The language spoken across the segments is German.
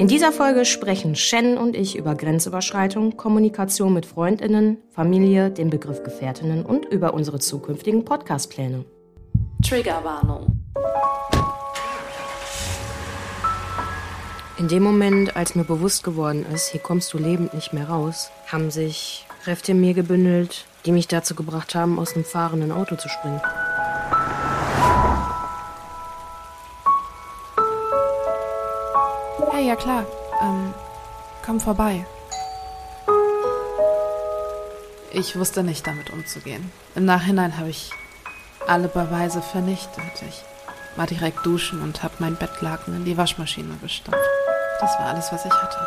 In dieser Folge sprechen Shen und ich über Grenzüberschreitung, Kommunikation mit Freundinnen, Familie, den Begriff Gefährtinnen und über unsere zukünftigen Podcastpläne. Triggerwarnung. In dem Moment, als mir bewusst geworden ist, hier kommst du lebend nicht mehr raus, haben sich Kräfte in mir gebündelt, die mich dazu gebracht haben, aus einem fahrenden Auto zu springen. Klar. Ähm, komm vorbei. Ich wusste nicht, damit umzugehen. Im Nachhinein habe ich alle Beweise vernichtet. Ich war direkt duschen und habe mein Bettlaken in die Waschmaschine gestampft. Das war alles, was ich hatte.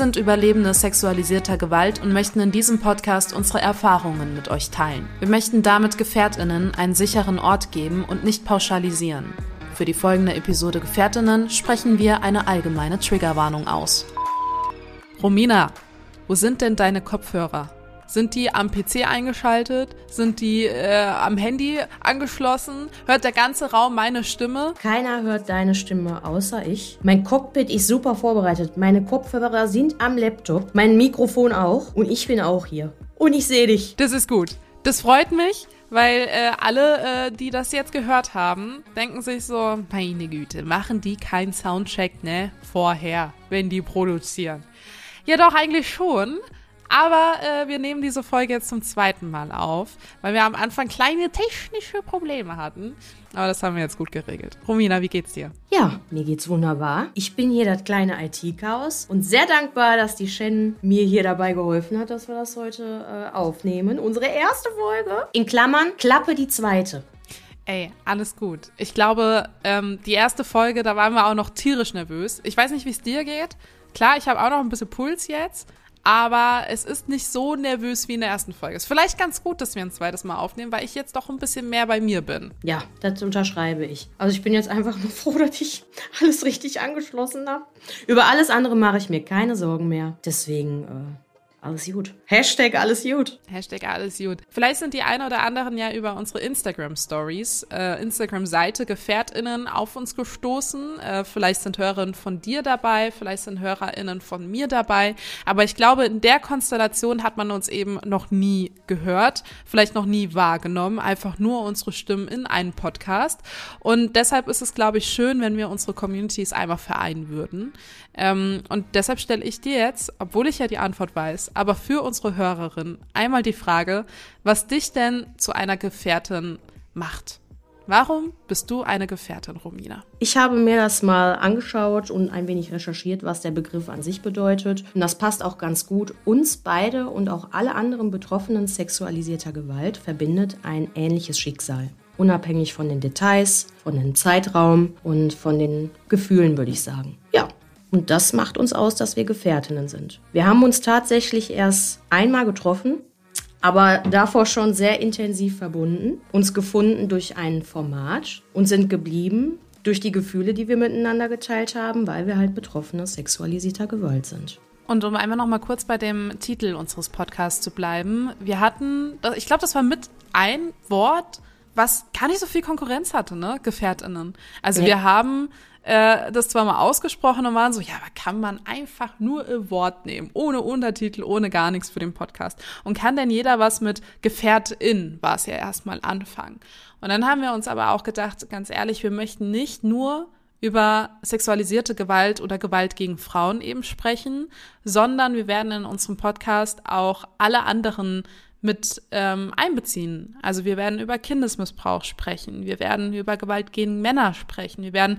Sind Überlebende sexualisierter Gewalt und möchten in diesem Podcast unsere Erfahrungen mit euch teilen. Wir möchten damit Gefährtinnen einen sicheren Ort geben und nicht pauschalisieren. Für die folgende Episode Gefährtinnen sprechen wir eine allgemeine Triggerwarnung aus. Romina, wo sind denn deine Kopfhörer? Sind die am PC eingeschaltet? Sind die äh, am Handy angeschlossen? Hört der ganze Raum meine Stimme? Keiner hört deine Stimme außer ich. Mein Cockpit ist super vorbereitet. Meine Kopfhörer sind am Laptop. Mein Mikrofon auch. Und ich bin auch hier. Und ich sehe dich. Das ist gut. Das freut mich, weil äh, alle, äh, die das jetzt gehört haben, denken sich so, meine Güte, machen die keinen Soundcheck, ne? Vorher, wenn die produzieren. Ja, doch, eigentlich schon. Aber äh, wir nehmen diese Folge jetzt zum zweiten Mal auf, weil wir am Anfang kleine technische Probleme hatten. Aber das haben wir jetzt gut geregelt. Romina, wie geht's dir? Ja, mir geht's wunderbar. Ich bin hier das kleine IT-Chaos und sehr dankbar, dass die Shen mir hier dabei geholfen hat, dass wir das heute äh, aufnehmen. Unsere erste Folge. In Klammern, Klappe die zweite. Ey, alles gut. Ich glaube, ähm, die erste Folge, da waren wir auch noch tierisch nervös. Ich weiß nicht, wie es dir geht. Klar, ich habe auch noch ein bisschen Puls jetzt. Aber es ist nicht so nervös wie in der ersten Folge. Ist vielleicht ganz gut, dass wir ein zweites Mal aufnehmen, weil ich jetzt doch ein bisschen mehr bei mir bin. Ja, das unterschreibe ich. Also ich bin jetzt einfach nur froh, dass ich alles richtig angeschlossen habe. Über alles andere mache ich mir keine Sorgen mehr. Deswegen, äh, alles gut. Hashtag alles gut. Hashtag alles gut. Vielleicht sind die ein oder anderen ja über unsere Instagram-Stories, äh, Instagram-Seite GefährtInnen auf uns gestoßen. Äh, vielleicht sind Hörerinnen von dir dabei, vielleicht sind HörerInnen von mir dabei. Aber ich glaube, in der Konstellation hat man uns eben noch nie gehört, vielleicht noch nie wahrgenommen, einfach nur unsere Stimmen in einem Podcast. Und deshalb ist es, glaube ich, schön, wenn wir unsere Communities einmal vereinen würden. Ähm, und deshalb stelle ich dir jetzt, obwohl ich ja die Antwort weiß, aber für unsere Hörerin einmal die Frage, was dich denn zu einer Gefährtin macht. Warum bist du eine Gefährtin, Romina? Ich habe mir das mal angeschaut und ein wenig recherchiert, was der Begriff an sich bedeutet. Und das passt auch ganz gut. Uns beide und auch alle anderen Betroffenen sexualisierter Gewalt verbindet ein ähnliches Schicksal. Unabhängig von den Details, von dem Zeitraum und von den Gefühlen, würde ich sagen. Ja, und das macht uns aus, dass wir Gefährtinnen sind. Wir haben uns tatsächlich erst einmal getroffen, aber davor schon sehr intensiv verbunden, uns gefunden durch ein Format und sind geblieben durch die Gefühle, die wir miteinander geteilt haben, weil wir halt Betroffene sexualisierter Gewalt sind. Und um einmal noch mal kurz bei dem Titel unseres Podcasts zu bleiben, wir hatten, ich glaube, das war mit ein Wort, was gar nicht so viel Konkurrenz hatte, ne? GefährtInnen. Also Ja. wir haben äh, das zwar mal ausgesprochen und waren so, ja, aber kann man einfach nur ein Wort nehmen, ohne Untertitel, ohne gar nichts für den Podcast. Und kann denn jeder was mit GefährtIn, war es ja erstmal anfangen. Und dann haben wir uns aber auch gedacht, ganz ehrlich, wir möchten nicht nur über sexualisierte Gewalt oder Gewalt gegen Frauen eben sprechen, sondern wir werden in unserem Podcast auch alle anderen mit ähm, einbeziehen. Also wir werden über Kindesmissbrauch sprechen, wir werden über Gewalt gegen Männer sprechen, wir werden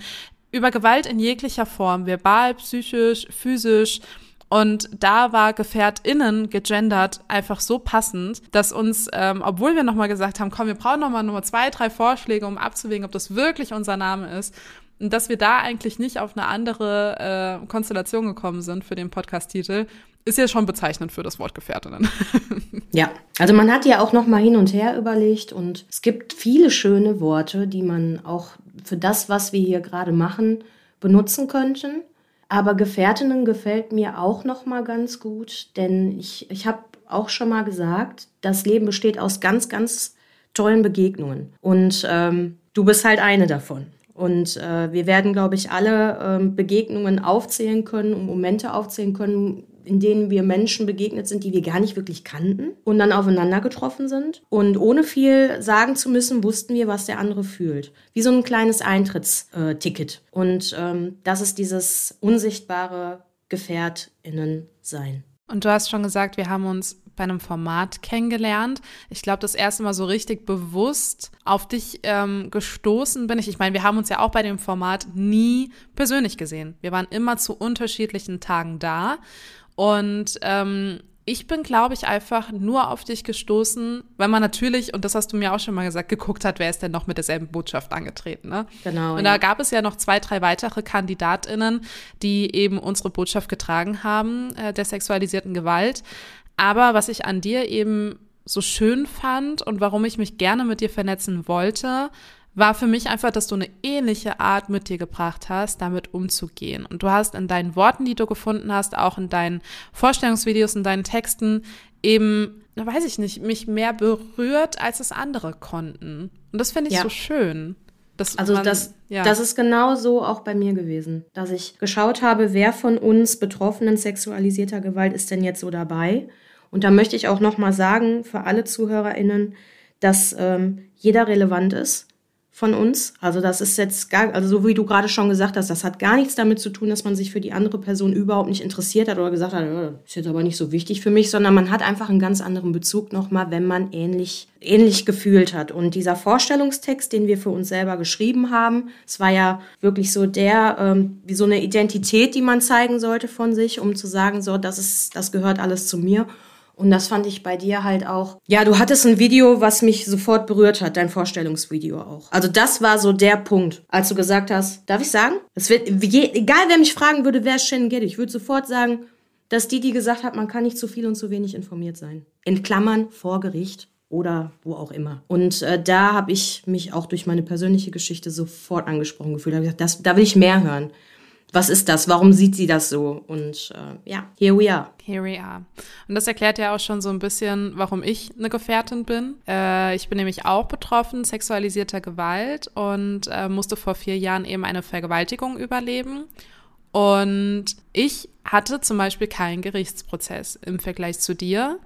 über Gewalt in jeglicher Form, verbal, psychisch, physisch. Und da war GefährtInnen gegendert einfach so passend, dass uns, ähm, obwohl wir nochmal gesagt haben, komm, wir brauchen nochmal nur zwei, drei Vorschläge, um abzuwägen, ob das wirklich unser Name ist, und dass wir da eigentlich nicht auf eine andere äh, Konstellation gekommen sind für den Podcast-Titel, ist ja schon bezeichnend für das Wort Gefährtinnen. ja, also man hat ja auch noch mal hin und her überlegt und es gibt viele schöne Worte, die man auch für das, was wir hier gerade machen, benutzen könnten. Aber Gefährtinnen gefällt mir auch noch mal ganz gut, denn ich, ich habe auch schon mal gesagt, das Leben besteht aus ganz, ganz tollen Begegnungen. Und ähm, du bist halt eine davon. Und äh, wir werden, glaube ich, alle ähm, Begegnungen aufzählen können und Momente aufzählen können, in denen wir Menschen begegnet sind, die wir gar nicht wirklich kannten und dann aufeinander getroffen sind. Und ohne viel sagen zu müssen, wussten wir, was der andere fühlt. Wie so ein kleines Eintrittsticket. Und ähm, das ist dieses unsichtbare GefährtInnen-Sein. Und du hast schon gesagt, wir haben uns bei einem Format kennengelernt. Ich glaube, das erste Mal so richtig bewusst auf dich ähm, gestoßen bin ich. Ich meine, wir haben uns ja auch bei dem Format nie persönlich gesehen. Wir waren immer zu unterschiedlichen Tagen da. Und ähm, ich bin, glaube ich, einfach nur auf dich gestoßen, weil man natürlich, und das hast du mir auch schon mal gesagt, geguckt hat, wer ist denn noch mit derselben Botschaft angetreten. Ne? Genau. Und ja. da gab es ja noch zwei, drei weitere KandidatInnen, die eben unsere Botschaft getragen haben, äh, der sexualisierten Gewalt. Aber was ich an dir eben so schön fand und warum ich mich gerne mit dir vernetzen wollte, war für mich einfach, dass du eine ähnliche Art mit dir gebracht hast, damit umzugehen. Und du hast in deinen Worten, die du gefunden hast, auch in deinen Vorstellungsvideos, in deinen Texten eben, weiß ich nicht, mich mehr berührt, als es andere konnten. Und das finde ich ja. so schön. also man, das, ja. das ist genau so auch bei mir gewesen, dass ich geschaut habe, wer von uns Betroffenen sexualisierter Gewalt ist denn jetzt so dabei. Und da möchte ich auch noch mal sagen für alle ZuhörerInnen, dass ähm, jeder relevant ist von uns. Also das ist jetzt gar, also so wie du gerade schon gesagt hast, das hat gar nichts damit zu tun, dass man sich für die andere Person überhaupt nicht interessiert hat oder gesagt hat, ist jetzt aber nicht so wichtig für mich, sondern man hat einfach einen ganz anderen Bezug nochmal, wenn man ähnlich, ähnlich gefühlt hat. Und dieser Vorstellungstext, den wir für uns selber geschrieben haben, es war ja wirklich so der, ähm, wie so eine Identität, die man zeigen sollte von sich, um zu sagen, so, das ist, das gehört alles zu mir. Und das fand ich bei dir halt auch. Ja, du hattest ein Video, was mich sofort berührt hat, dein Vorstellungsvideo auch. Also das war so der Punkt, als du gesagt hast, darf ich sagen? Es wird, egal wer mich fragen würde, wer ist Shannon Getty, ich würde sofort sagen, dass die, die gesagt hat, man kann nicht zu viel und zu wenig informiert sein. In Klammern vor Gericht oder wo auch immer. Und äh, da habe ich mich auch durch meine persönliche Geschichte sofort angesprochen gefühlt. Da habe gesagt, das, da will ich mehr hören was ist das? Warum sieht sie das so? Und äh, ja, here we are. Here we are. Und das erklärt ja auch schon so ein bisschen, warum ich eine Gefährtin bin. Äh, ich bin nämlich auch betroffen, sexualisierter Gewalt und äh, musste vor vier Jahren eben eine Vergewaltigung überleben. Und ich hatte zum Beispiel keinen Gerichtsprozess im Vergleich zu dir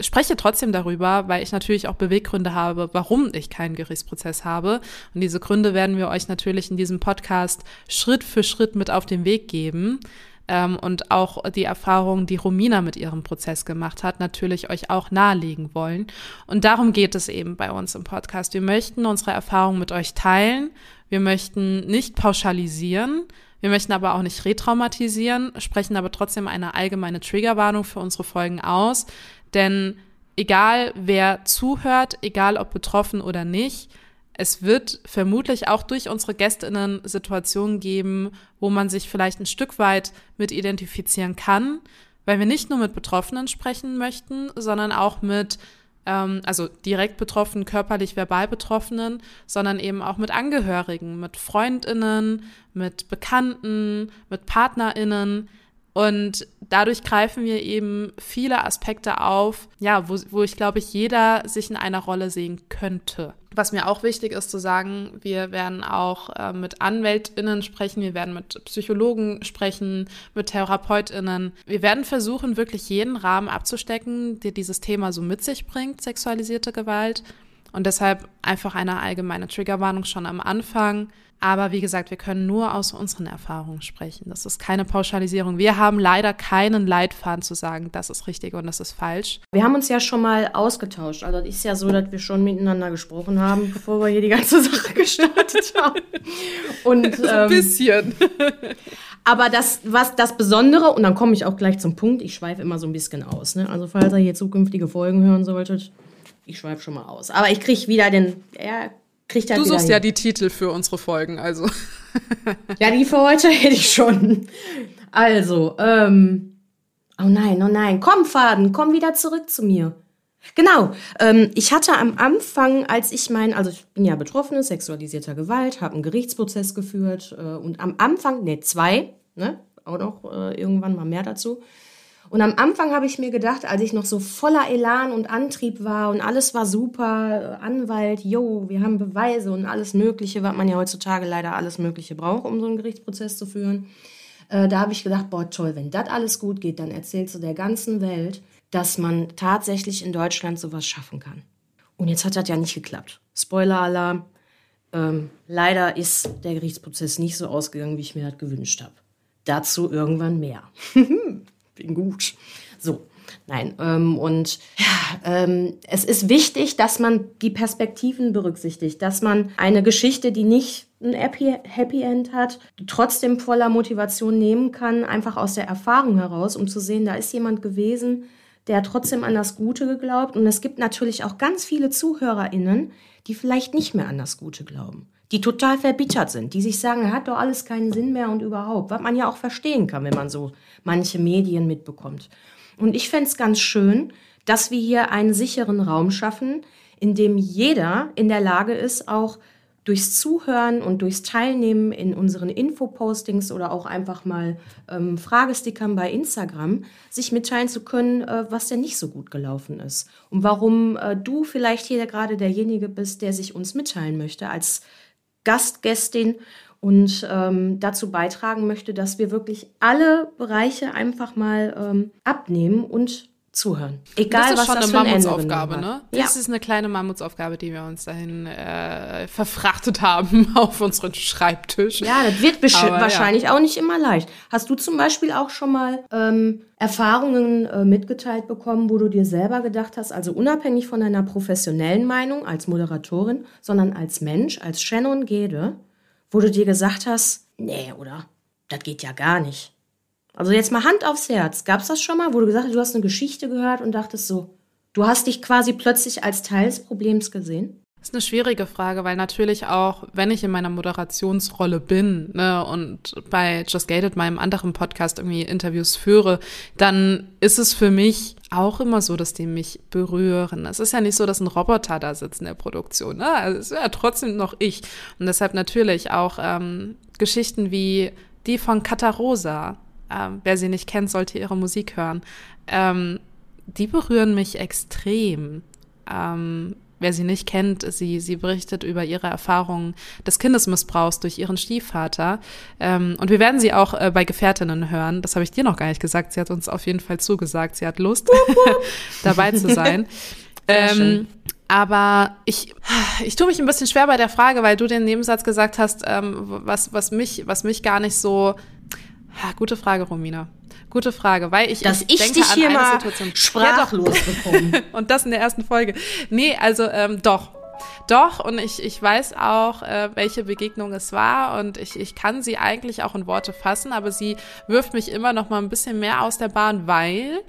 spreche trotzdem darüber, weil ich natürlich auch Beweggründe habe, warum ich keinen Gerichtsprozess habe. Und diese Gründe werden wir euch natürlich in diesem Podcast Schritt für Schritt mit auf den Weg geben. Ähm, und auch die Erfahrungen, die Romina mit ihrem Prozess gemacht hat, natürlich euch auch nahelegen wollen. Und darum geht es eben bei uns im Podcast. Wir möchten unsere Erfahrungen mit euch teilen. Wir möchten nicht pauschalisieren. Wir möchten aber auch nicht retraumatisieren, sprechen aber trotzdem eine allgemeine Triggerwarnung für unsere Folgen aus, denn egal wer zuhört, egal ob betroffen oder nicht, es wird vermutlich auch durch unsere Gästinnen Situationen geben, wo man sich vielleicht ein Stück weit mit identifizieren kann, weil wir nicht nur mit Betroffenen sprechen möchten, sondern auch mit, ähm, also direkt betroffenen, körperlich, verbal Betroffenen, sondern eben auch mit Angehörigen, mit Freundinnen, mit Bekannten, mit Partnerinnen, und dadurch greifen wir eben viele Aspekte auf, ja, wo, wo ich glaube ich jeder sich in einer Rolle sehen könnte. Was mir auch wichtig ist zu sagen, wir werden auch äh, mit AnwältInnen sprechen, wir werden mit Psychologen sprechen, mit TherapeutInnen. Wir werden versuchen, wirklich jeden Rahmen abzustecken, der dieses Thema so mit sich bringt, sexualisierte Gewalt. Und deshalb einfach eine allgemeine Triggerwarnung schon am Anfang. Aber wie gesagt, wir können nur aus unseren Erfahrungen sprechen. Das ist keine Pauschalisierung. Wir haben leider keinen Leitfaden zu sagen, das ist richtig und das ist falsch. Wir haben uns ja schon mal ausgetauscht. Also es ist ja so, dass wir schon miteinander gesprochen haben, bevor wir hier die ganze Sache gestartet haben. Und, so ein ähm, bisschen. Aber das, was das Besondere, und dann komme ich auch gleich zum Punkt, ich schweife immer so ein bisschen aus. Ne? Also falls ihr hier zukünftige Folgen hören solltet, ich schweife schon mal aus. Aber ich kriege wieder den, er kriegt halt Du suchst hin. ja die Titel für unsere Folgen, also. Ja, die für heute hätte ich schon. Also, ähm. Oh nein, oh nein. Komm, Faden, komm wieder zurück zu mir. Genau. Ähm, ich hatte am Anfang, als ich mein, also ich bin ja Betroffene sexualisierter Gewalt, habe einen Gerichtsprozess geführt äh, und am Anfang, ne, zwei, ne, auch noch äh, irgendwann mal mehr dazu. Und am Anfang habe ich mir gedacht, als ich noch so voller Elan und Antrieb war und alles war super, Anwalt, yo, wir haben Beweise und alles Mögliche, was man ja heutzutage leider alles Mögliche braucht, um so einen Gerichtsprozess zu führen. Äh, da habe ich gedacht, boah, toll, wenn das alles gut geht, dann erzählst du der ganzen Welt, dass man tatsächlich in Deutschland sowas schaffen kann. Und jetzt hat das ja nicht geklappt. Spoiler-Alarm. Ähm, leider ist der Gerichtsprozess nicht so ausgegangen, wie ich mir das gewünscht habe. Dazu irgendwann mehr. Bin gut. So, nein. Ähm, und ja, ähm, es ist wichtig, dass man die Perspektiven berücksichtigt, dass man eine Geschichte, die nicht ein Happy, End hat, trotzdem voller Motivation nehmen kann, einfach aus der Erfahrung heraus, um zu sehen, da ist jemand gewesen, der trotzdem an das Gute geglaubt. Und es gibt natürlich auch ganz viele ZuhörerInnen, die vielleicht nicht mehr an das Gute glauben. Die total verbittert sind, die sich sagen, hat doch alles keinen Sinn mehr und überhaupt. Was man ja auch verstehen kann, wenn man so manche Medien mitbekommt. Und ich fände es ganz schön, dass wir hier einen sicheren Raum schaffen, in dem jeder in der Lage ist, auch durchs Zuhören und durchs Teilnehmen in unseren Infopostings oder auch einfach mal ähm, Fragestickern bei Instagram sich mitteilen zu können, äh, was denn nicht so gut gelaufen ist und warum äh, du vielleicht hier gerade derjenige bist, der sich uns mitteilen möchte als Gastgästin und ähm, dazu beitragen möchte, dass wir wirklich alle Bereiche einfach mal ähm, abnehmen und zuhören. Egal, das ist was schon das eine Mammutsaufgabe, ne? Das ja. ist eine kleine Mammutsaufgabe, die wir uns dahin äh, verfrachtet haben auf unseren Schreibtisch. Ja, das wird Aber, wahrscheinlich ja. auch nicht immer leicht. Hast du zum Beispiel auch schon mal ähm, Erfahrungen äh, mitgeteilt bekommen, wo du dir selber gedacht hast, also unabhängig von deiner professionellen Meinung als Moderatorin, sondern als Mensch, als Shannon Gede, wo du dir gesagt hast, nee, oder? Das geht ja gar nicht. Also jetzt mal Hand aufs Herz. Gab es das schon mal, wo du gesagt hast, du hast eine Geschichte gehört und dachtest so, du hast dich quasi plötzlich als Teil des Problems gesehen? Das ist eine schwierige Frage, weil natürlich auch, wenn ich in meiner Moderationsrolle bin ne, und bei Just Gated, meinem anderen Podcast, irgendwie Interviews führe, dann ist es für mich auch immer so, dass die mich berühren. Es ist ja nicht so, dass ein Roboter da sitzt in der Produktion. Ne? Also es ist ja trotzdem noch ich. Und deshalb natürlich auch ähm, Geschichten wie die von Katarosa, ähm, wer sie nicht kennt, sollte ihre Musik hören. Ähm, die berühren mich extrem. Ähm, wer sie nicht kennt, sie, sie berichtet über ihre Erfahrungen des Kindesmissbrauchs durch ihren Stiefvater. Ähm, und wir werden sie auch äh, bei Gefährtinnen hören. Das habe ich dir noch gar nicht gesagt. Sie hat uns auf jeden Fall zugesagt. Sie hat Lust, dabei zu sein. Ähm, aber ich, ich tue mich ein bisschen schwer bei der Frage, weil du den Nebensatz gesagt hast, ähm, was, was, mich, was mich gar nicht so Ha, gute Frage, Romina. Gute Frage, weil ich, Dass ich, ich dich hier mal Situation. sprachlos ja, bekomme. und das in der ersten Folge. Nee, also ähm, doch. Doch, und ich, ich weiß auch, äh, welche Begegnung es war und ich, ich kann sie eigentlich auch in Worte fassen, aber sie wirft mich immer noch mal ein bisschen mehr aus der Bahn, weil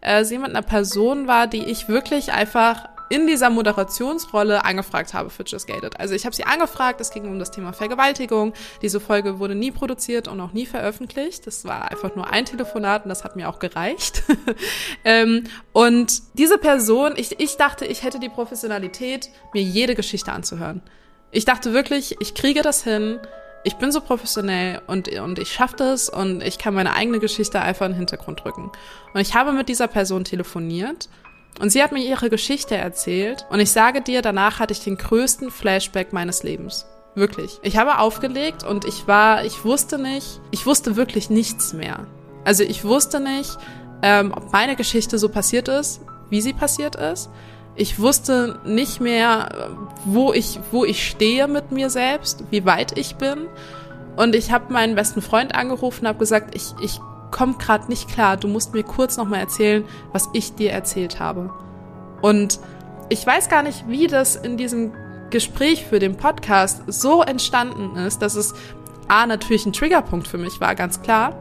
äh, sie mit einer Person war, die ich wirklich einfach in dieser Moderationsrolle angefragt habe für Just Gated. Also ich habe sie angefragt, es ging um das Thema Vergewaltigung. Diese Folge wurde nie produziert und auch nie veröffentlicht. Das war einfach nur ein Telefonat und das hat mir auch gereicht. ähm, und diese Person, ich, ich dachte, ich hätte die Professionalität, mir jede Geschichte anzuhören. Ich dachte wirklich, ich kriege das hin, ich bin so professionell und, und ich schaffe das und ich kann meine eigene Geschichte einfach in den Hintergrund drücken. Und ich habe mit dieser Person telefoniert und sie hat mir ihre Geschichte erzählt und ich sage dir, danach hatte ich den größten Flashback meines Lebens. Wirklich. Ich habe aufgelegt und ich war, ich wusste nicht, ich wusste wirklich nichts mehr. Also ich wusste nicht, ähm, ob meine Geschichte so passiert ist, wie sie passiert ist. Ich wusste nicht mehr, wo ich, wo ich stehe mit mir selbst, wie weit ich bin. Und ich habe meinen besten Freund angerufen und habe gesagt, ich, ich kommt gerade nicht klar. Du musst mir kurz nochmal erzählen, was ich dir erzählt habe. Und ich weiß gar nicht, wie das in diesem Gespräch für den Podcast so entstanden ist, dass es A, natürlich ein Triggerpunkt für mich war, ganz klar,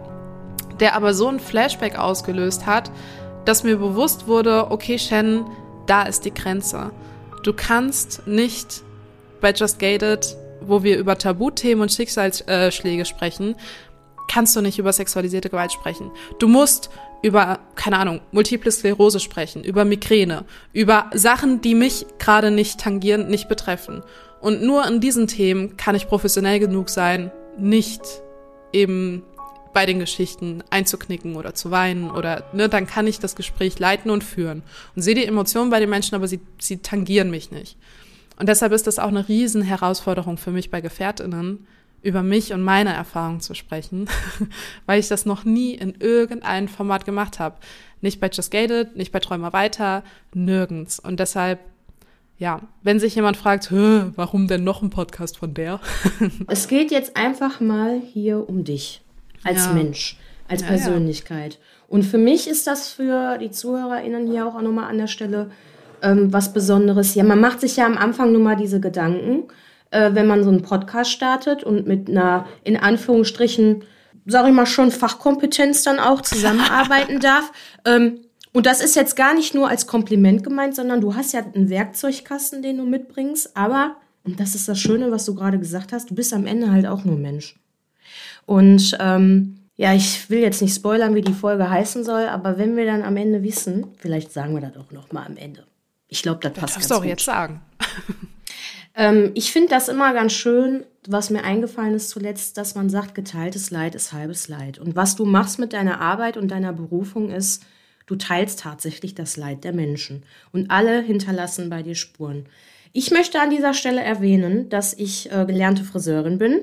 der aber so ein Flashback ausgelöst hat, dass mir bewusst wurde, okay, Shannon, da ist die Grenze. Du kannst nicht bei Just Gated, wo wir über Tabuthemen und Schicksalsschläge sprechen, kannst du nicht über sexualisierte Gewalt sprechen. Du musst über, keine Ahnung, multiple Sklerose sprechen, über Migräne, über Sachen, die mich gerade nicht tangieren, nicht betreffen. Und nur in diesen Themen kann ich professionell genug sein, nicht eben bei den Geschichten einzuknicken oder zu weinen oder ne, dann kann ich das Gespräch leiten und führen und sehe die Emotionen bei den Menschen, aber sie, sie tangieren mich nicht. Und deshalb ist das auch eine riesen Herausforderung für mich bei Gefährtinnen, über mich und meine Erfahrungen zu sprechen, weil ich das noch nie in irgendeinem Format gemacht habe. Nicht bei Just Gated, nicht bei Träumer weiter, nirgends. Und deshalb, ja, wenn sich jemand fragt, warum denn noch ein Podcast von der? es geht jetzt einfach mal hier um dich als ja. Mensch, als ja, Persönlichkeit. Ja. Und für mich ist das für die ZuhörerInnen hier auch nochmal an der Stelle ähm, was Besonderes. Ja, man macht sich ja am Anfang nur mal diese Gedanken äh, wenn man so einen Podcast startet und mit einer, in Anführungsstrichen, sage ich mal schon, Fachkompetenz dann auch zusammenarbeiten darf. Ähm, und das ist jetzt gar nicht nur als Kompliment gemeint, sondern du hast ja einen Werkzeugkasten, den du mitbringst. Aber, und das ist das Schöne, was du gerade gesagt hast, du bist am Ende halt auch nur Mensch. Und ähm, ja, ich will jetzt nicht spoilern, wie die Folge heißen soll, aber wenn wir dann am Ende wissen, vielleicht sagen wir das auch noch mal am Ende. Ich glaube, das passt. Das darfst du auch gut. jetzt sagen. Ähm, ich finde das immer ganz schön, was mir eingefallen ist zuletzt, dass man sagt, geteiltes Leid ist halbes Leid. Und was du machst mit deiner Arbeit und deiner Berufung ist, du teilst tatsächlich das Leid der Menschen. Und alle hinterlassen bei dir Spuren. Ich möchte an dieser Stelle erwähnen, dass ich äh, gelernte Friseurin bin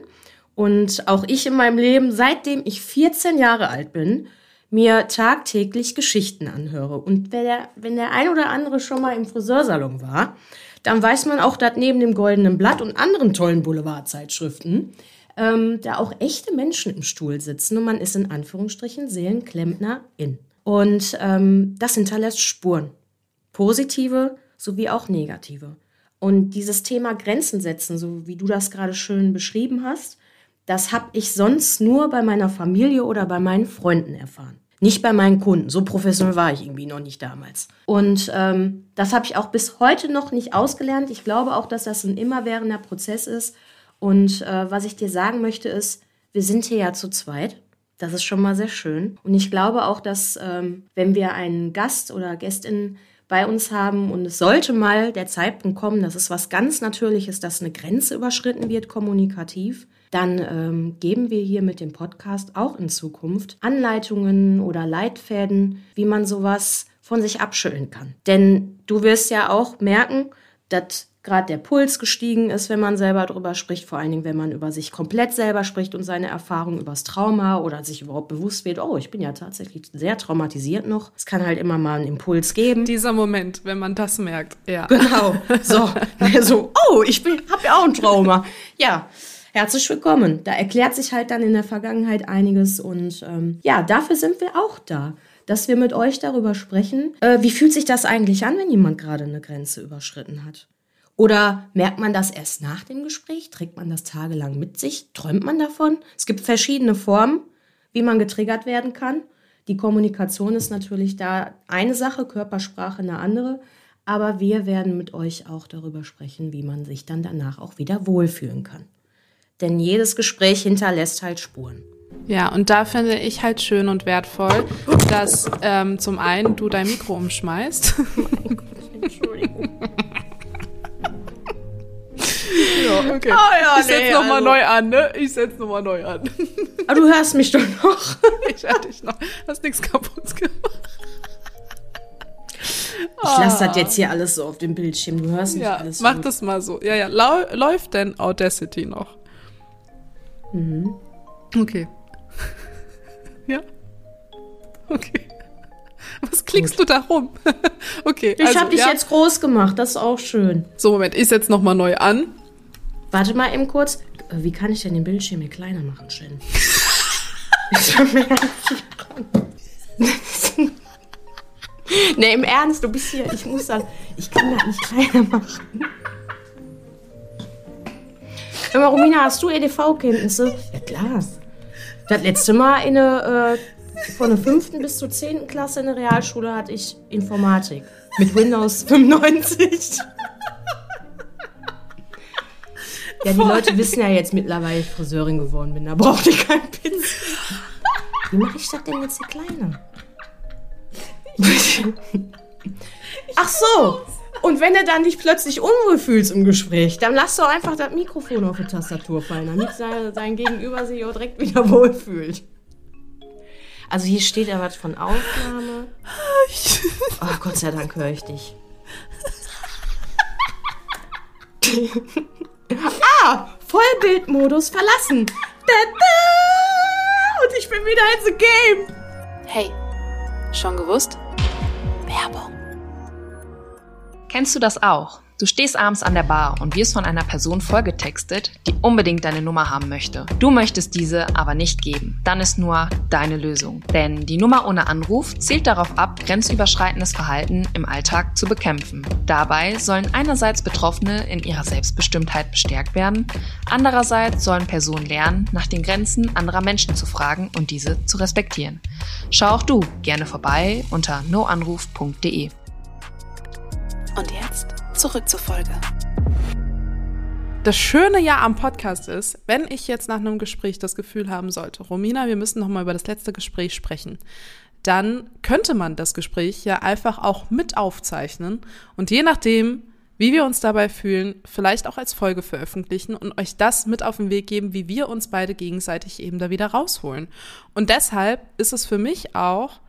und auch ich in meinem Leben, seitdem ich 14 Jahre alt bin, mir tagtäglich Geschichten anhöre. Und wenn der, wenn der ein oder andere schon mal im Friseursalon war, dann weiß man auch, dass neben dem Goldenen Blatt und anderen tollen Boulevardzeitschriften ähm, da auch echte Menschen im Stuhl sitzen und man ist in Anführungsstrichen Seelenklempnerin. Und ähm, das hinterlässt Spuren, positive sowie auch negative. Und dieses Thema Grenzen setzen, so wie du das gerade schön beschrieben hast, das habe ich sonst nur bei meiner Familie oder bei meinen Freunden erfahren. Nicht bei meinen Kunden. So professionell war ich irgendwie noch nicht damals. Und ähm, das habe ich auch bis heute noch nicht ausgelernt. Ich glaube auch, dass das ein immerwährender Prozess ist. Und äh, was ich dir sagen möchte ist, wir sind hier ja zu zweit. Das ist schon mal sehr schön. Und ich glaube auch, dass ähm, wenn wir einen Gast oder Gästin bei uns haben und es sollte mal der Zeitpunkt kommen, dass es was ganz Natürliches, dass eine Grenze überschritten wird, kommunikativ, dann ähm, geben wir hier mit dem Podcast auch in Zukunft Anleitungen oder Leitfäden, wie man sowas von sich abschütteln kann. Denn du wirst ja auch merken, dass gerade der Puls gestiegen ist, wenn man selber darüber spricht, vor allen Dingen, wenn man über sich komplett selber spricht und seine Erfahrungen übers Trauma oder sich überhaupt bewusst wird, oh, ich bin ja tatsächlich sehr traumatisiert noch. Es kann halt immer mal einen Impuls geben. Dieser Moment, wenn man das merkt, ja. Genau. So, so oh, ich habe ja auch ein Trauma. Ja, herzlich willkommen. Da erklärt sich halt dann in der Vergangenheit einiges und ähm, ja, dafür sind wir auch da. Dass wir mit euch darüber sprechen, äh, wie fühlt sich das eigentlich an, wenn jemand gerade eine Grenze überschritten hat? Oder merkt man das erst nach dem Gespräch? Trägt man das tagelang mit sich? Träumt man davon? Es gibt verschiedene Formen, wie man getriggert werden kann. Die Kommunikation ist natürlich da eine Sache, Körpersprache eine andere. Aber wir werden mit euch auch darüber sprechen, wie man sich dann danach auch wieder wohlfühlen kann. Denn jedes Gespräch hinterlässt halt Spuren. Ja, und da finde ich halt schön und wertvoll, dass ähm, zum einen du dein Mikro umschmeißt. mein Gott, Entschuldigung. ja, okay. Ah, ja, ich setze nee, nochmal also. neu an, ne? Ich setze nochmal neu an. Aber du hörst mich doch noch. ich höre dich noch. Hast nichts kaputt gemacht. Ich lasse das jetzt hier alles so auf dem Bildschirm. Du hörst nicht ja, alles. Mach gut. das mal so. Ja, ja. Lau läuft denn Audacity noch? Mhm. Okay. ja? Okay. Was klickst Gut. du da rum? okay. Ich also, habe dich ja. jetzt groß gemacht, das ist auch schön. So, Moment, ich setze nochmal neu an. Warte mal eben kurz. Äh, wie kann ich denn den Bildschirm hier kleiner machen, Shen? nee, im Ernst, du bist hier. Ich muss dann. Ich kann das nicht kleiner machen. Mal, Romina, hast du EDV-Kenntnisse? Ja, klar. Das letzte Mal in eine, äh, von der fünften bis zur zehnten Klasse in der Realschule hatte ich Informatik. Mit Windows 95. Ja, die Leute wissen ja jetzt mittlerweile, ich Friseurin geworden bin. Da braucht ihr keinen Pinsel. Wie mache ich das denn jetzt hier kleiner? Ach so. Und wenn du dann dich plötzlich unwohl fühlst im Gespräch, dann lass doch einfach das Mikrofon auf die Tastatur fallen, damit sein, sein Gegenüber sich auch direkt wieder wohlfühlt. Also hier steht ja was von Aufnahme. Oh, Gott sei Dank höre ich dich. ah, Vollbildmodus verlassen. Und ich bin wieder in the game. Hey, schon gewusst? Werbung. Kennst du das auch? Du stehst abends an der Bar und wirst von einer Person vollgetextet, die unbedingt deine Nummer haben möchte. Du möchtest diese aber nicht geben. Dann ist nur deine Lösung. Denn die Nummer ohne Anruf zielt darauf ab, grenzüberschreitendes Verhalten im Alltag zu bekämpfen. Dabei sollen einerseits Betroffene in ihrer Selbstbestimmtheit bestärkt werden, andererseits sollen Personen lernen, nach den Grenzen anderer Menschen zu fragen und diese zu respektieren. Schau auch du gerne vorbei unter noanruf.de. Und jetzt zurück zur Folge. Das Schöne ja am Podcast ist, wenn ich jetzt nach einem Gespräch das Gefühl haben sollte, Romina, wir müssen noch mal über das letzte Gespräch sprechen, dann könnte man das Gespräch ja einfach auch mit aufzeichnen und je nachdem, wie wir uns dabei fühlen, vielleicht auch als Folge veröffentlichen und euch das mit auf den Weg geben, wie wir uns beide gegenseitig eben da wieder rausholen. Und deshalb ist es für mich auch,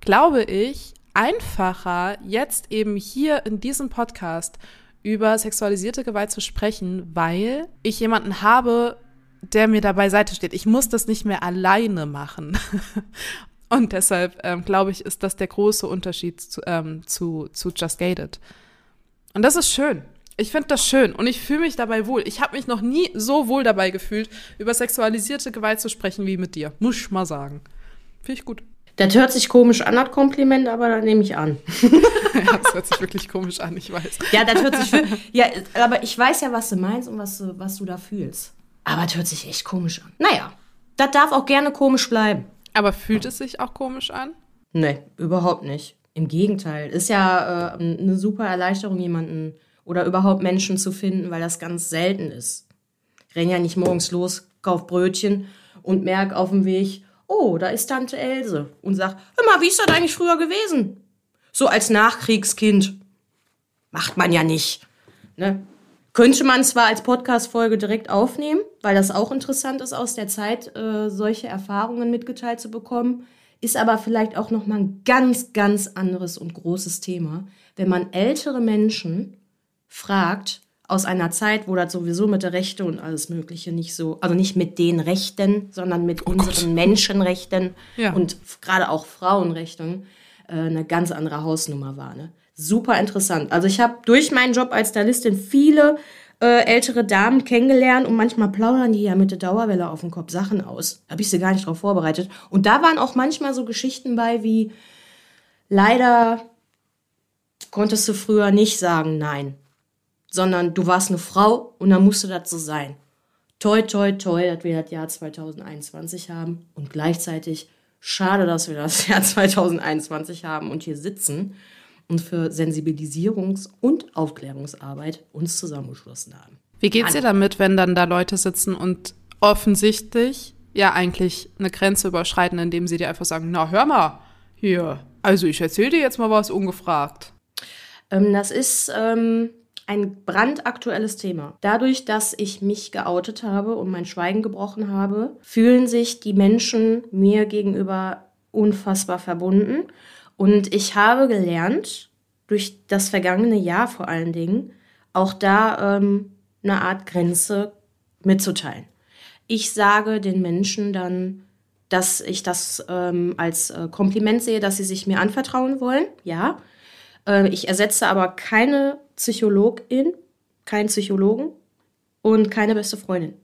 glaube ich, einfacher, jetzt eben hier in diesem Podcast über sexualisierte Gewalt zu sprechen, weil ich jemanden habe, der mir dabei Seite steht. Ich muss das nicht mehr alleine machen. Und deshalb ähm, glaube ich, ist das der große Unterschied zu, ähm, zu, zu Just Gated. Und das ist schön. Ich finde das schön und ich fühle mich dabei wohl. Ich habe mich noch nie so wohl dabei gefühlt, über sexualisierte Gewalt zu sprechen wie mit dir. Muss ich mal sagen. Finde ich gut. Das hört sich komisch an, das Kompliment, aber das nehme ich an. ja, das hört sich wirklich komisch an, ich weiß. Ja, das hört sich für, Ja, aber ich weiß ja, was du meinst und was du, was du da fühlst. Aber das hört sich echt komisch an. Naja, das darf auch gerne komisch bleiben. Aber fühlt es sich auch komisch an? Nee, überhaupt nicht. Im Gegenteil. Ist ja äh, eine super Erleichterung, jemanden oder überhaupt Menschen zu finden, weil das ganz selten ist. Ich renn ja nicht morgens los, kauf Brötchen und merk auf dem Weg, oh, da ist Tante Else und sagt, hör mal, wie ist das eigentlich früher gewesen? So als Nachkriegskind. Macht man ja nicht. Ne? Könnte man zwar als Podcast-Folge direkt aufnehmen, weil das auch interessant ist, aus der Zeit äh, solche Erfahrungen mitgeteilt zu bekommen, ist aber vielleicht auch noch mal ein ganz, ganz anderes und großes Thema, wenn man ältere Menschen fragt, aus einer Zeit, wo das sowieso mit der Rechte und alles Mögliche nicht so, also nicht mit den Rechten, sondern mit oh unseren Gott. Menschenrechten ja. und gerade auch Frauenrechten äh, eine ganz andere Hausnummer war. Ne? Super interessant. Also ich habe durch meinen Job als Stylistin viele äh, ältere Damen kennengelernt und manchmal plaudern die ja mit der Dauerwelle auf dem Kopf Sachen aus. Habe ich sie gar nicht darauf vorbereitet. Und da waren auch manchmal so Geschichten bei wie leider konntest du früher nicht sagen nein sondern du warst eine Frau und dann musste das so sein. Toi, toi, toi, dass wir das Jahr 2021 haben und gleichzeitig schade, dass wir das Jahr 2021 haben und hier sitzen und für Sensibilisierungs- und Aufklärungsarbeit uns zusammengeschlossen haben. Wie geht's dir damit, wenn dann da Leute sitzen und offensichtlich ja eigentlich eine Grenze überschreiten, indem sie dir einfach sagen, na hör mal, hier, also ich erzähle dir jetzt mal was ungefragt. Ähm, das ist ähm, ein brandaktuelles Thema. Dadurch, dass ich mich geoutet habe und mein Schweigen gebrochen habe, fühlen sich die Menschen mir gegenüber unfassbar verbunden. Und ich habe gelernt, durch das vergangene Jahr vor allen Dingen, auch da ähm, eine Art Grenze mitzuteilen. Ich sage den Menschen dann, dass ich das ähm, als äh, Kompliment sehe, dass sie sich mir anvertrauen wollen. Ja, äh, ich ersetze aber keine Psychologin, keinen Psychologen und keine beste Freundin.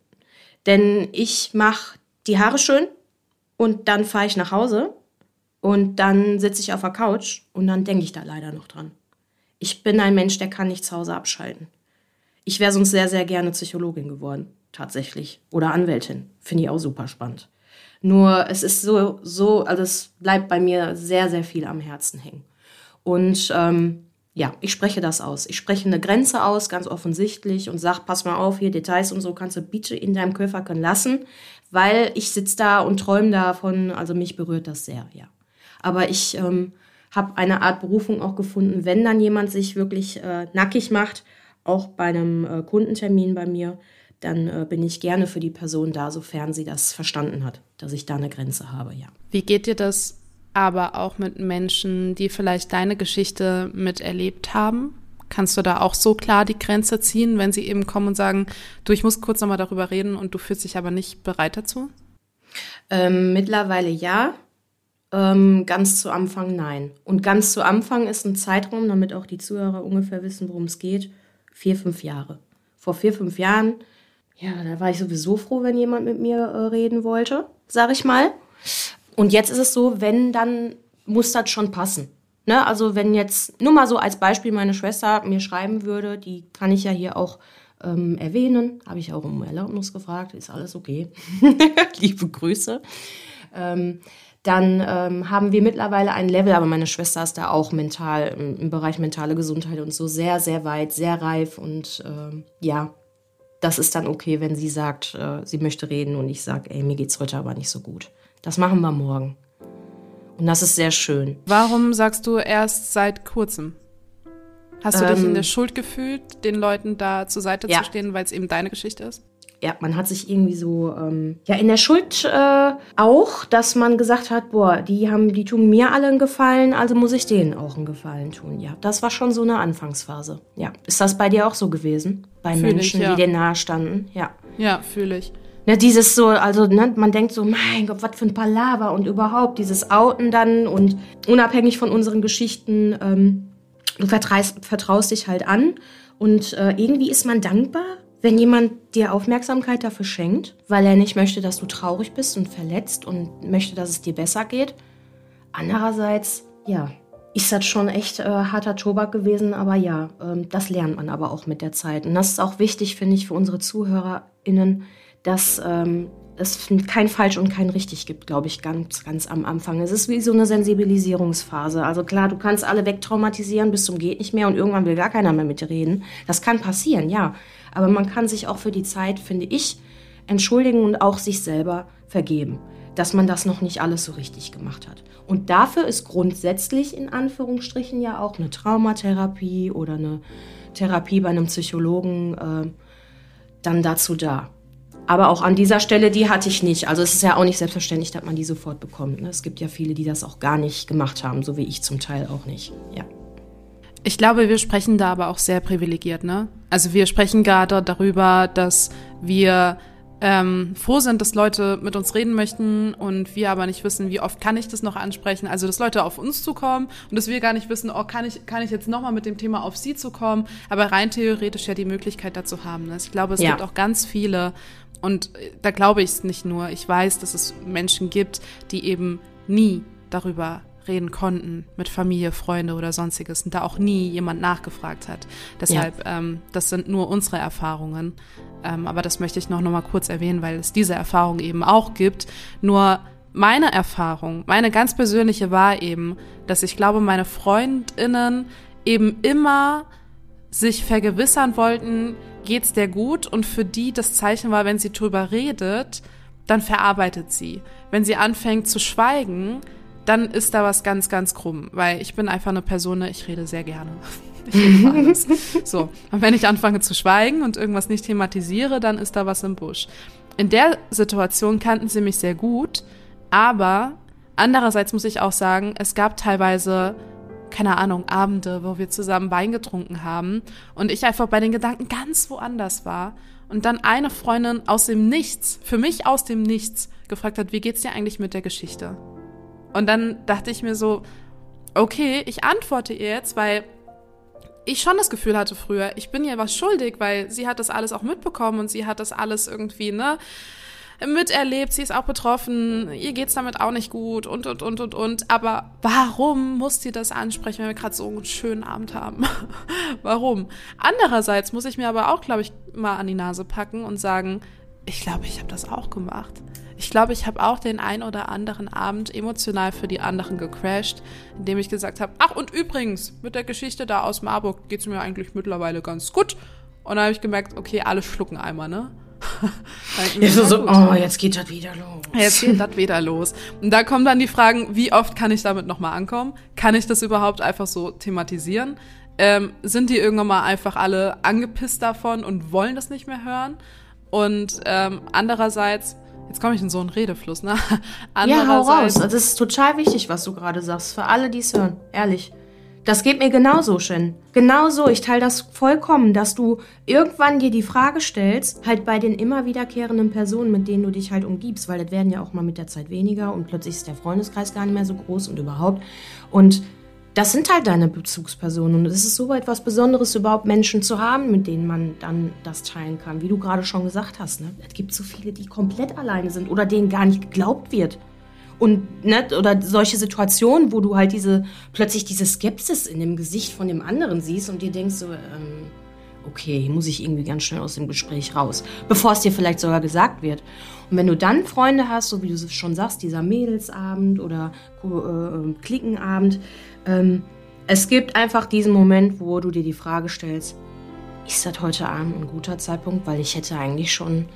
Denn ich mache die Haare schön und dann fahre ich nach Hause und dann sitze ich auf der Couch und dann denke ich da leider noch dran. Ich bin ein Mensch, der kann nicht zu Hause abschalten. Ich wäre sonst sehr, sehr gerne Psychologin geworden. tatsächlich. Oder Anwältin. Finde ich auch super spannend. Nur es ist so, so, also es bleibt bei mir sehr, sehr viel am Herzen hängen. Und ähm, ja, ich spreche das aus. Ich spreche eine Grenze aus, ganz offensichtlich, und sage, pass mal auf, hier Details und so kannst du bitte in deinem Köfferchen lassen, weil ich sitze da und träume davon, also mich berührt das sehr, ja. Aber ich ähm, habe eine Art Berufung auch gefunden, wenn dann jemand sich wirklich äh, nackig macht, auch bei einem äh, Kundentermin bei mir, dann äh, bin ich gerne für die Person da, sofern sie das verstanden hat, dass ich da eine Grenze habe, ja. Wie geht dir das aber auch mit Menschen, die vielleicht deine Geschichte miterlebt haben? Kannst du da auch so klar die Grenze ziehen, wenn sie eben kommen und sagen, du, ich muss kurz nochmal darüber reden und du fühlst dich aber nicht bereit dazu? Ähm, mittlerweile ja, ähm, ganz zu Anfang nein. Und ganz zu Anfang ist ein Zeitraum, damit auch die Zuhörer ungefähr wissen, worum es geht, vier, fünf Jahre. Vor vier, fünf Jahren, ja, da war ich sowieso froh, wenn jemand mit mir äh, reden wollte, sag ich mal. Und jetzt ist es so, wenn, dann muss das schon passen. Ne? Also wenn jetzt, nur mal so als Beispiel, meine Schwester mir schreiben würde, die kann ich ja hier auch ähm, erwähnen, habe ich auch um Erlaubnis gefragt, ist alles okay. Liebe Grüße. Ähm, dann ähm, haben wir mittlerweile ein Level, aber meine Schwester ist da auch mental im, Bereich mentale Gesundheit und so sehr, sehr weit, sehr reif und ähm, ja, das ist dann okay, wenn sie sagt, äh, sie möchte reden und ich sage, ey, mir geht's heute aber nicht so gut. Das machen wir morgen. Und das ist sehr schön. Warum sagst du erst seit kurzem? Hast du ähm, dich in der Schuld gefühlt, den Leuten da zur Seite ja. zu stehen, weil es eben deine Geschichte ist? Ja, man hat sich irgendwie so, ähm, ja, in der Schuld äh, auch, dass man gesagt hat, boah, die haben, die tun mir alle einen Gefallen, also muss ich denen auch einen Gefallen tun. Ja, das war schon so eine Anfangsphase. Ja, ist das bei dir auch so gewesen? Bei Fühl Menschen, ich, ja. die dir nahe standen? Ja. Ja, fühle ich. Ne, dieses so, also ne, man denkt so, mein Gott, was für ein Palaver und überhaupt dieses Outen dann und unabhängig von unseren Geschichten, ähm, du vertraust, vertraust dich halt an und äh, irgendwie ist man dankbar, wenn jemand dir Aufmerksamkeit dafür schenkt, weil er nicht möchte, dass du traurig bist und verletzt und möchte, dass es dir besser geht. Andererseits, ja, ist das schon echt äh, harter Tobak gewesen, aber ja, ähm, das lernt man aber auch mit der Zeit. Und das ist auch wichtig, finde ich, für unsere ZuhörerInnen, dass ähm, es kein falsch und kein richtig gibt, glaube ich, ganz, ganz am Anfang. Es ist wie so eine Sensibilisierungsphase. Also klar, du kannst alle wegtraumatisieren bis zum geht nicht mehr und irgendwann will gar keiner mehr mit dir reden. Das kann passieren, ja. Aber man kann sich auch für die Zeit, finde ich, entschuldigen und auch sich selber vergeben, dass man das noch nicht alles so richtig gemacht hat. Und dafür ist grundsätzlich in Anführungsstrichen ja auch eine Traumatherapie oder eine Therapie bei einem Psychologen äh, dann dazu da. Aber auch an dieser Stelle, die hatte ich nicht. Also es ist ja auch nicht selbstverständlich, dass man die sofort bekommt. Ne? Es gibt ja viele, die das auch gar nicht gemacht haben, so wie ich zum Teil auch nicht. Ja. Ich glaube, wir sprechen da aber auch sehr privilegiert, ne? Also wir sprechen gerade darüber, dass wir ähm, froh sind, dass Leute mit uns reden möchten und wir aber nicht wissen, wie oft kann ich das noch ansprechen. Also dass Leute auf uns zukommen und dass wir gar nicht wissen, oh, kann ich, kann ich jetzt nochmal mit dem Thema auf sie zukommen, aber rein theoretisch ja die Möglichkeit dazu haben. Ne? Ich glaube, es ja. gibt auch ganz viele und äh, da glaube ich es nicht nur. Ich weiß, dass es Menschen gibt, die eben nie darüber reden konnten mit Familie, Freunde oder sonstiges und da auch nie jemand nachgefragt hat. Deshalb, ja. ähm, das sind nur unsere Erfahrungen. Ähm, aber das möchte ich noch, noch mal kurz erwähnen, weil es diese Erfahrung eben auch gibt. Nur meine Erfahrung, meine ganz persönliche war eben, dass ich glaube, meine Freundinnen eben immer sich vergewissern wollten, geht's der gut und für die das Zeichen war, wenn sie drüber redet, dann verarbeitet sie. Wenn sie anfängt zu schweigen, dann ist da was ganz, ganz krumm, weil ich bin einfach eine Person, ich rede sehr gerne. Ich alles. So, und wenn ich anfange zu schweigen und irgendwas nicht thematisiere, dann ist da was im Busch. In der Situation kannten sie mich sehr gut, aber andererseits muss ich auch sagen, es gab teilweise keine Ahnung, Abende, wo wir zusammen Wein getrunken haben und ich einfach bei den Gedanken ganz woanders war und dann eine Freundin aus dem Nichts, für mich aus dem Nichts, gefragt hat, wie geht's dir eigentlich mit der Geschichte? Und dann dachte ich mir so, okay, ich antworte ihr jetzt, weil ich schon das Gefühl hatte früher, ich bin ihr was schuldig, weil sie hat das alles auch mitbekommen und sie hat das alles irgendwie, ne, miterlebt, sie ist auch betroffen, ihr geht's damit auch nicht gut und, und, und, und, und. Aber warum muss sie das ansprechen, wenn wir gerade so einen schönen Abend haben? warum? Andererseits muss ich mir aber auch, glaube ich, mal an die Nase packen und sagen, ich glaube, ich habe das auch gemacht. Ich glaube, ich habe auch den ein oder anderen Abend emotional für die anderen gecrashed, indem ich gesagt habe, ach und übrigens, mit der Geschichte da aus Marburg geht es mir eigentlich mittlerweile ganz gut. Und dann habe ich gemerkt, okay, alle schlucken einmal, ne? Jetzt so, so, oh, jetzt geht das wieder los. Jetzt geht das wieder los. Und da kommen dann die Fragen, wie oft kann ich damit nochmal ankommen? Kann ich das überhaupt einfach so thematisieren? Ähm, sind die irgendwann mal einfach alle angepisst davon und wollen das nicht mehr hören? Und ähm, andererseits, jetzt komme ich in so einen Redefluss, ne? Ja, hau raus. Das ist total wichtig, was du gerade sagst. Für alle, die es hören. Ehrlich. Das geht mir genauso, Shen. Genauso. Ich teile das vollkommen, dass du irgendwann dir die Frage stellst, halt bei den immer wiederkehrenden Personen, mit denen du dich halt umgibst, weil das werden ja auch mal mit der Zeit weniger und plötzlich ist der Freundeskreis gar nicht mehr so groß und überhaupt. Und das sind halt deine Bezugspersonen. Und es ist so etwas Besonderes, überhaupt Menschen zu haben, mit denen man dann das teilen kann. Wie du gerade schon gesagt hast, ne? Es gibt so viele, die komplett alleine sind oder denen gar nicht geglaubt wird. Und, ne, oder solche Situationen, wo du halt diese, plötzlich diese Skepsis in dem Gesicht von dem anderen siehst und dir denkst so, ähm, okay, hier muss ich irgendwie ganz schnell aus dem Gespräch raus, bevor es dir vielleicht sogar gesagt wird. Und wenn du dann Freunde hast, so wie du es schon sagst, dieser Mädelsabend oder äh, Klickenabend, ähm, es gibt einfach diesen Moment, wo du dir die Frage stellst, ist das heute Abend ein guter Zeitpunkt? Weil ich hätte eigentlich schon,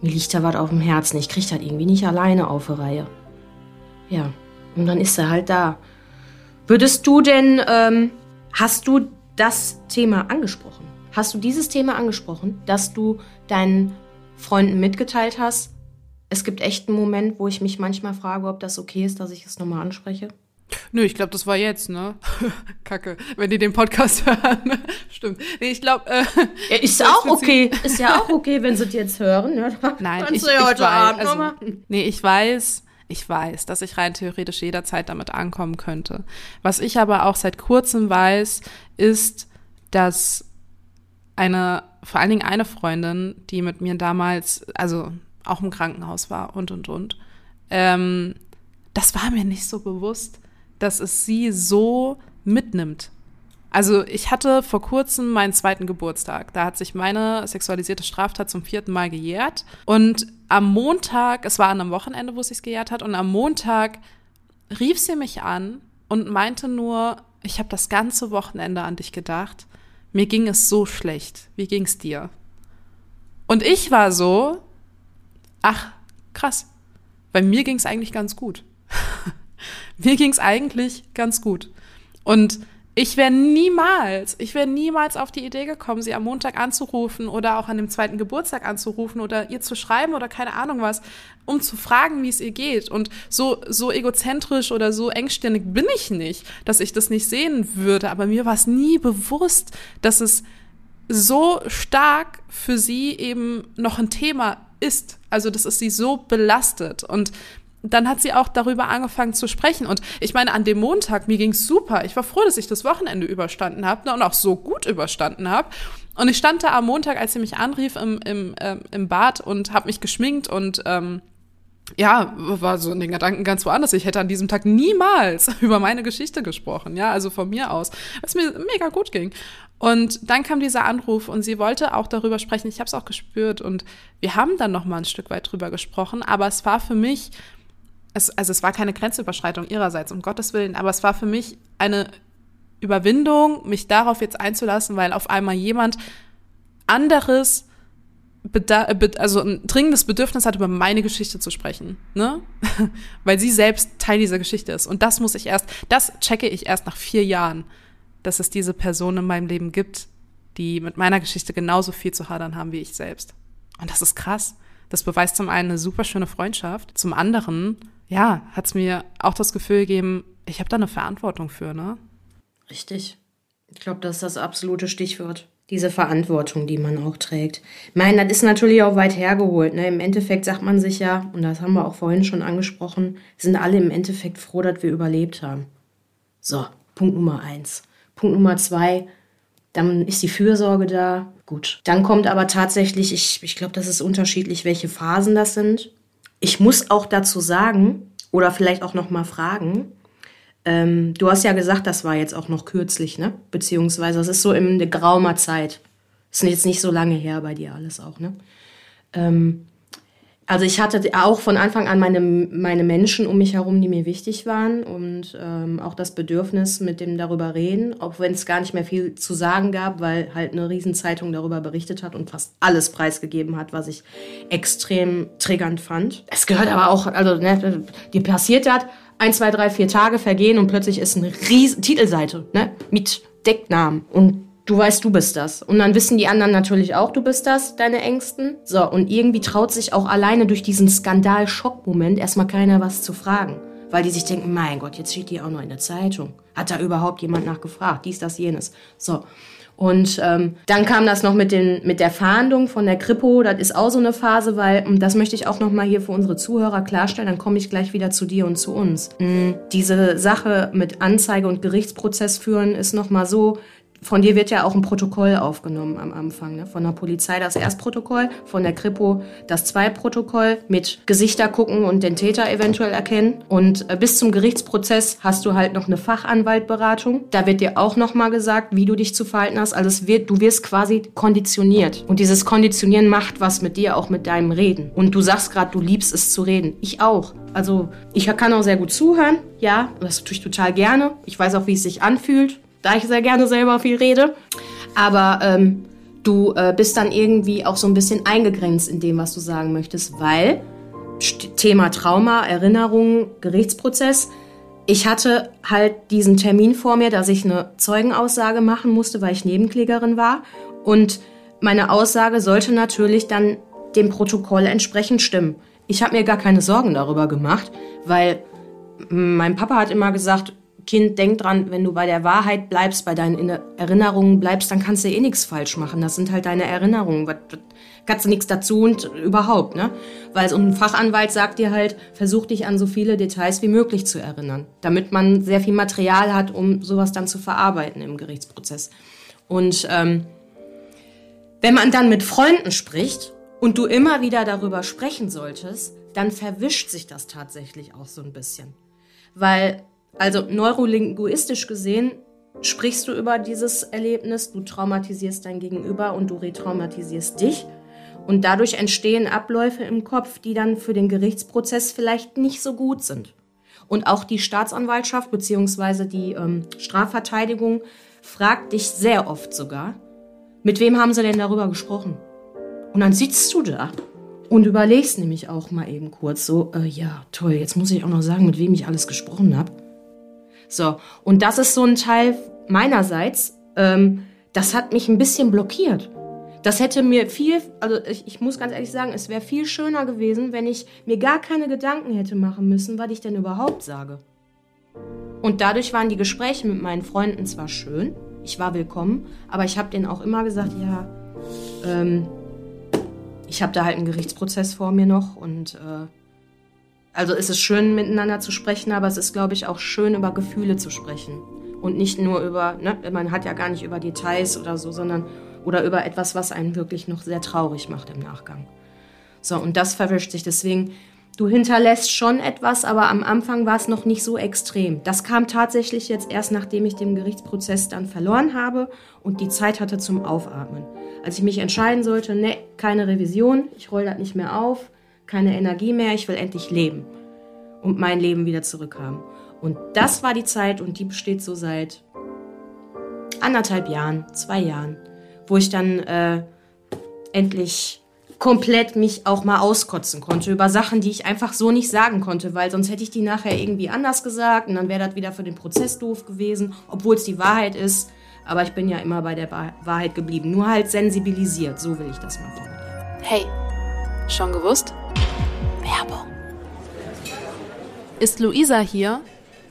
mir liegt da was auf dem Herzen. Ich kriege das irgendwie nicht alleine auf die Reihe. Ja, und dann ist er halt da. Würdest du denn, ähm, hast du das Thema angesprochen? Hast du dieses Thema angesprochen, dass du deinen Freunden mitgeteilt hast? Es gibt echt einen Moment, wo ich mich manchmal frage, ob das okay ist, dass ich es nochmal anspreche. Nö, ich glaube, das war jetzt, ne? Kacke, wenn die den Podcast hören. Stimmt. Nee, ich glaube. Äh, ja, ist auch okay. Ist ja auch okay, wenn sie es jetzt hören. Ja, Nein, ich, ich, heute weiß, Abend also, Nee, ich weiß, ich weiß, dass ich rein theoretisch jederzeit damit ankommen könnte. Was ich aber auch seit kurzem weiß, ist, dass eine, vor allen Dingen eine Freundin, die mit mir damals, also auch im Krankenhaus war und und und, ähm, das war mir nicht so bewusst, dass es sie so mitnimmt also ich hatte vor kurzem meinen zweiten Geburtstag. Da hat sich meine sexualisierte Straftat zum vierten Mal gejährt. Und am Montag, es war an einem Wochenende, wo es sich gejährt hat, und am Montag rief sie mich an und meinte nur, ich habe das ganze Wochenende an dich gedacht. Mir ging es so schlecht. Wie ging's dir? Und ich war so, ach, krass. Bei mir ging's eigentlich ganz gut. mir ging's eigentlich ganz gut. Und ich wäre niemals, ich wäre niemals auf die Idee gekommen, sie am Montag anzurufen oder auch an dem zweiten Geburtstag anzurufen oder ihr zu schreiben oder keine Ahnung was, um zu fragen, wie es ihr geht. Und so, so egozentrisch oder so engstirnig bin ich nicht, dass ich das nicht sehen würde. Aber mir war es nie bewusst, dass es so stark für sie eben noch ein Thema ist. Also, dass es sie so belastet. Und dann hat sie auch darüber angefangen zu sprechen. Und ich meine, an dem Montag, mir ging's super. Ich war froh, dass ich das Wochenende überstanden habe ne, und auch so gut überstanden habe. Und ich stand da am Montag, als sie mich anrief, im, im, ähm, im Bad und habe mich geschminkt und ähm, ja, war so in den Gedanken ganz woanders. Ich hätte an diesem Tag niemals über meine Geschichte gesprochen, ja, also von mir aus, was mir mega gut ging. Und dann kam dieser Anruf und sie wollte auch darüber sprechen. Ich habe es auch gespürt und wir haben dann noch mal ein Stück weit drüber gesprochen, aber es war für mich es, also es war keine Grenzüberschreitung ihrerseits, um Gottes Willen, aber es war für mich eine Überwindung, mich darauf jetzt einzulassen, weil auf einmal jemand anderes also ein dringendes Bedürfnis hat, über meine Geschichte zu sprechen, ne? weil sie selbst Teil dieser Geschichte ist. Und das muss ich erst, das checke ich erst nach vier Jahren, dass es diese Person in meinem Leben gibt, die mit meiner Geschichte genauso viel zu hadern haben wie ich selbst. Und das ist krass. Das beweist zum einen eine super schöne Freundschaft, zum anderen ja, hat es mir auch das Gefühl gegeben, ich habe da eine Verantwortung für, ne? Richtig. Ich glaube, das ist das absolute Stichwort. Diese Verantwortung, die man auch trägt. Ich meine, das ist natürlich auch weit hergeholt. Ne? Im Endeffekt sagt man sich ja, und das haben wir auch vorhin schon angesprochen, sind alle im Endeffekt froh, dass wir überlebt haben. So, Punkt Nummer eins. Punkt Nummer zwei, dann ist die Fürsorge da. Gut. Dann kommt aber tatsächlich, ich, ich glaube, das ist unterschiedlich, welche Phasen das sind. Ich muss auch dazu sagen oder vielleicht auch noch mal fragen. Ähm, du hast ja gesagt, das war jetzt auch noch kürzlich, ne? Beziehungsweise das ist so in der graumer Zeit. Ist jetzt nicht so lange her bei dir alles auch, ne? Ähm, Also ich hatte auch von Anfang an meine, meine Menschen um mich herum, die mir wichtig waren und ähm, auch das Bedürfnis mit dem darüber reden, auch wenn es gar nicht mehr viel zu sagen gab, weil halt eine Riesenzeitung darüber berichtet hat und fast alles preisgegeben hat, was ich extrem triggernd fand. Es gehört aber auch, also ne, dir passiert das, ein, zwei, drei, vier Tage vergehen und plötzlich ist eine riesen Titelseite ne, mit Decknamen und du weißt, du bist das. Und dann wissen die anderen natürlich auch, du bist das, deine Ängsten. So, und irgendwie traut sich auch alleine durch diesen Skandal-Schockmoment erstmal keiner was zu fragen. Weil die sich denken, mein Gott, jetzt steht die auch noch in der Zeitung. Hat da überhaupt jemand nachgefragt? Dies, das, jenes. So. Und ähm, dann kam das noch mit, den, mit der Fahndung von der Kripo. Das ist auch so eine Phase, weil, und das möchte ich auch noch mal hier für unsere Zuhörer klarstellen, dann komme ich gleich wieder zu dir und zu uns. Mhm. Diese Sache mit Anzeige und Gerichtsprozess führen ist noch mal so, von dir wird ja auch ein Protokoll aufgenommen am Anfang. Ne? Von der Polizei das Erstprotokoll, von der Kripo das Zweitprotokoll mit Gesichter gucken und den Täter eventuell erkennen. Und äh, bis zum Gerichtsprozess hast du halt noch eine Fachanwaltberatung. Da wird dir auch nochmal gesagt, wie du dich zu verhalten hast. Also wird, du wirst quasi konditioniert. Und dieses Konditionieren macht was mit dir, auch mit deinem Reden. Und du sagst gerade, du liebst es zu reden. Ich auch. Also ich kann auch sehr gut zuhören. Ja, das tue ich total gerne. Ich weiß auch, wie es sich anfühlt da ich sehr gerne selber viel rede. Aber ähm, du äh, bist dann irgendwie auch so ein bisschen eingegrenzt in dem, was du sagen möchtest, weil Thema Trauma, Erinnerung, Gerichtsprozess. Ich hatte halt diesen Termin vor mir, dass ich eine Zeugenaussage machen musste, weil ich Nebenklägerin war. Und meine Aussage sollte natürlich dann dem Protokoll entsprechend stimmen. Ich habe mir gar keine Sorgen darüber gemacht, weil mein Papa hat immer gesagt, Kind, denk dran, wenn du bei der Wahrheit bleibst, bei deinen Erinnerungen bleibst, dann kannst du eh nichts falsch machen. Das sind halt deine Erinnerungen. Was, was, kannst du nichts dazu und überhaupt, ne? Weil so ein Fachanwalt sagt dir halt, versuch dich an so viele Details wie möglich zu erinnern, damit man sehr viel Material hat, um sowas dann zu verarbeiten im Gerichtsprozess. Und ähm, wenn man dann mit Freunden spricht und du immer wieder darüber sprechen solltest, dann verwischt sich das tatsächlich auch so ein bisschen. Weil also neurolinguistisch gesehen sprichst du über dieses Erlebnis, du traumatisierst dein Gegenüber und du retraumatisierst dich. Und dadurch entstehen Abläufe im Kopf, die dann für den Gerichtsprozess vielleicht nicht so gut sind. Und auch die Staatsanwaltschaft bzw. die ähm, Strafverteidigung fragt dich sehr oft sogar, mit wem haben sie denn darüber gesprochen? Und dann sitzt du da und überlegst nämlich auch mal eben kurz so, äh, ja, toll, jetzt muss ich auch noch sagen, mit wem ich alles gesprochen habe. So, und das ist so ein Teil meinerseits, ähm, das hat mich ein bisschen blockiert. Das hätte mir viel, also ich, ich muss ganz ehrlich sagen, es wäre viel schöner gewesen, wenn ich mir gar keine Gedanken hätte machen müssen, was ich denn überhaupt sage. Und dadurch waren die Gespräche mit meinen Freunden zwar schön, ich war willkommen, aber ich habe denen auch immer gesagt, ja, ähm, ich habe da halt einen Gerichtsprozess vor mir noch und äh, also es ist schön, miteinander zu sprechen, aber es ist, glaube ich, auch schön, über Gefühle zu sprechen. Und nicht nur über, ne, man hat ja gar nicht über Details oder so, sondern oder über etwas, was einen wirklich noch sehr traurig macht im Nachgang. So, und das verwischt sich. Deswegen, du hinterlässt schon etwas, aber am Anfang war es noch nicht so extrem. Das kam tatsächlich jetzt erst, nachdem ich den Gerichtsprozess dann verloren habe und die Zeit hatte zum Aufatmen. Als ich mich entscheiden sollte, ne, keine Revision, ich roll das nicht mehr auf, keine Energie mehr, ich will endlich leben und mein Leben wieder zurückhaben. Und das war die Zeit und die besteht so seit anderthalb Jahren, zwei Jahren, wo ich dann äh, endlich komplett mich auch mal auskotzen konnte über Sachen, die ich einfach so nicht sagen konnte, weil sonst hätte ich die nachher irgendwie anders gesagt und dann wäre das wieder für den Prozess doof gewesen, obwohl es die Wahrheit ist. Aber ich bin ja immer bei der Wahrheit geblieben, nur halt sensibilisiert, so will ich das mal formulieren. Hey, schon gewusst? Werbung. Ist Luisa hier?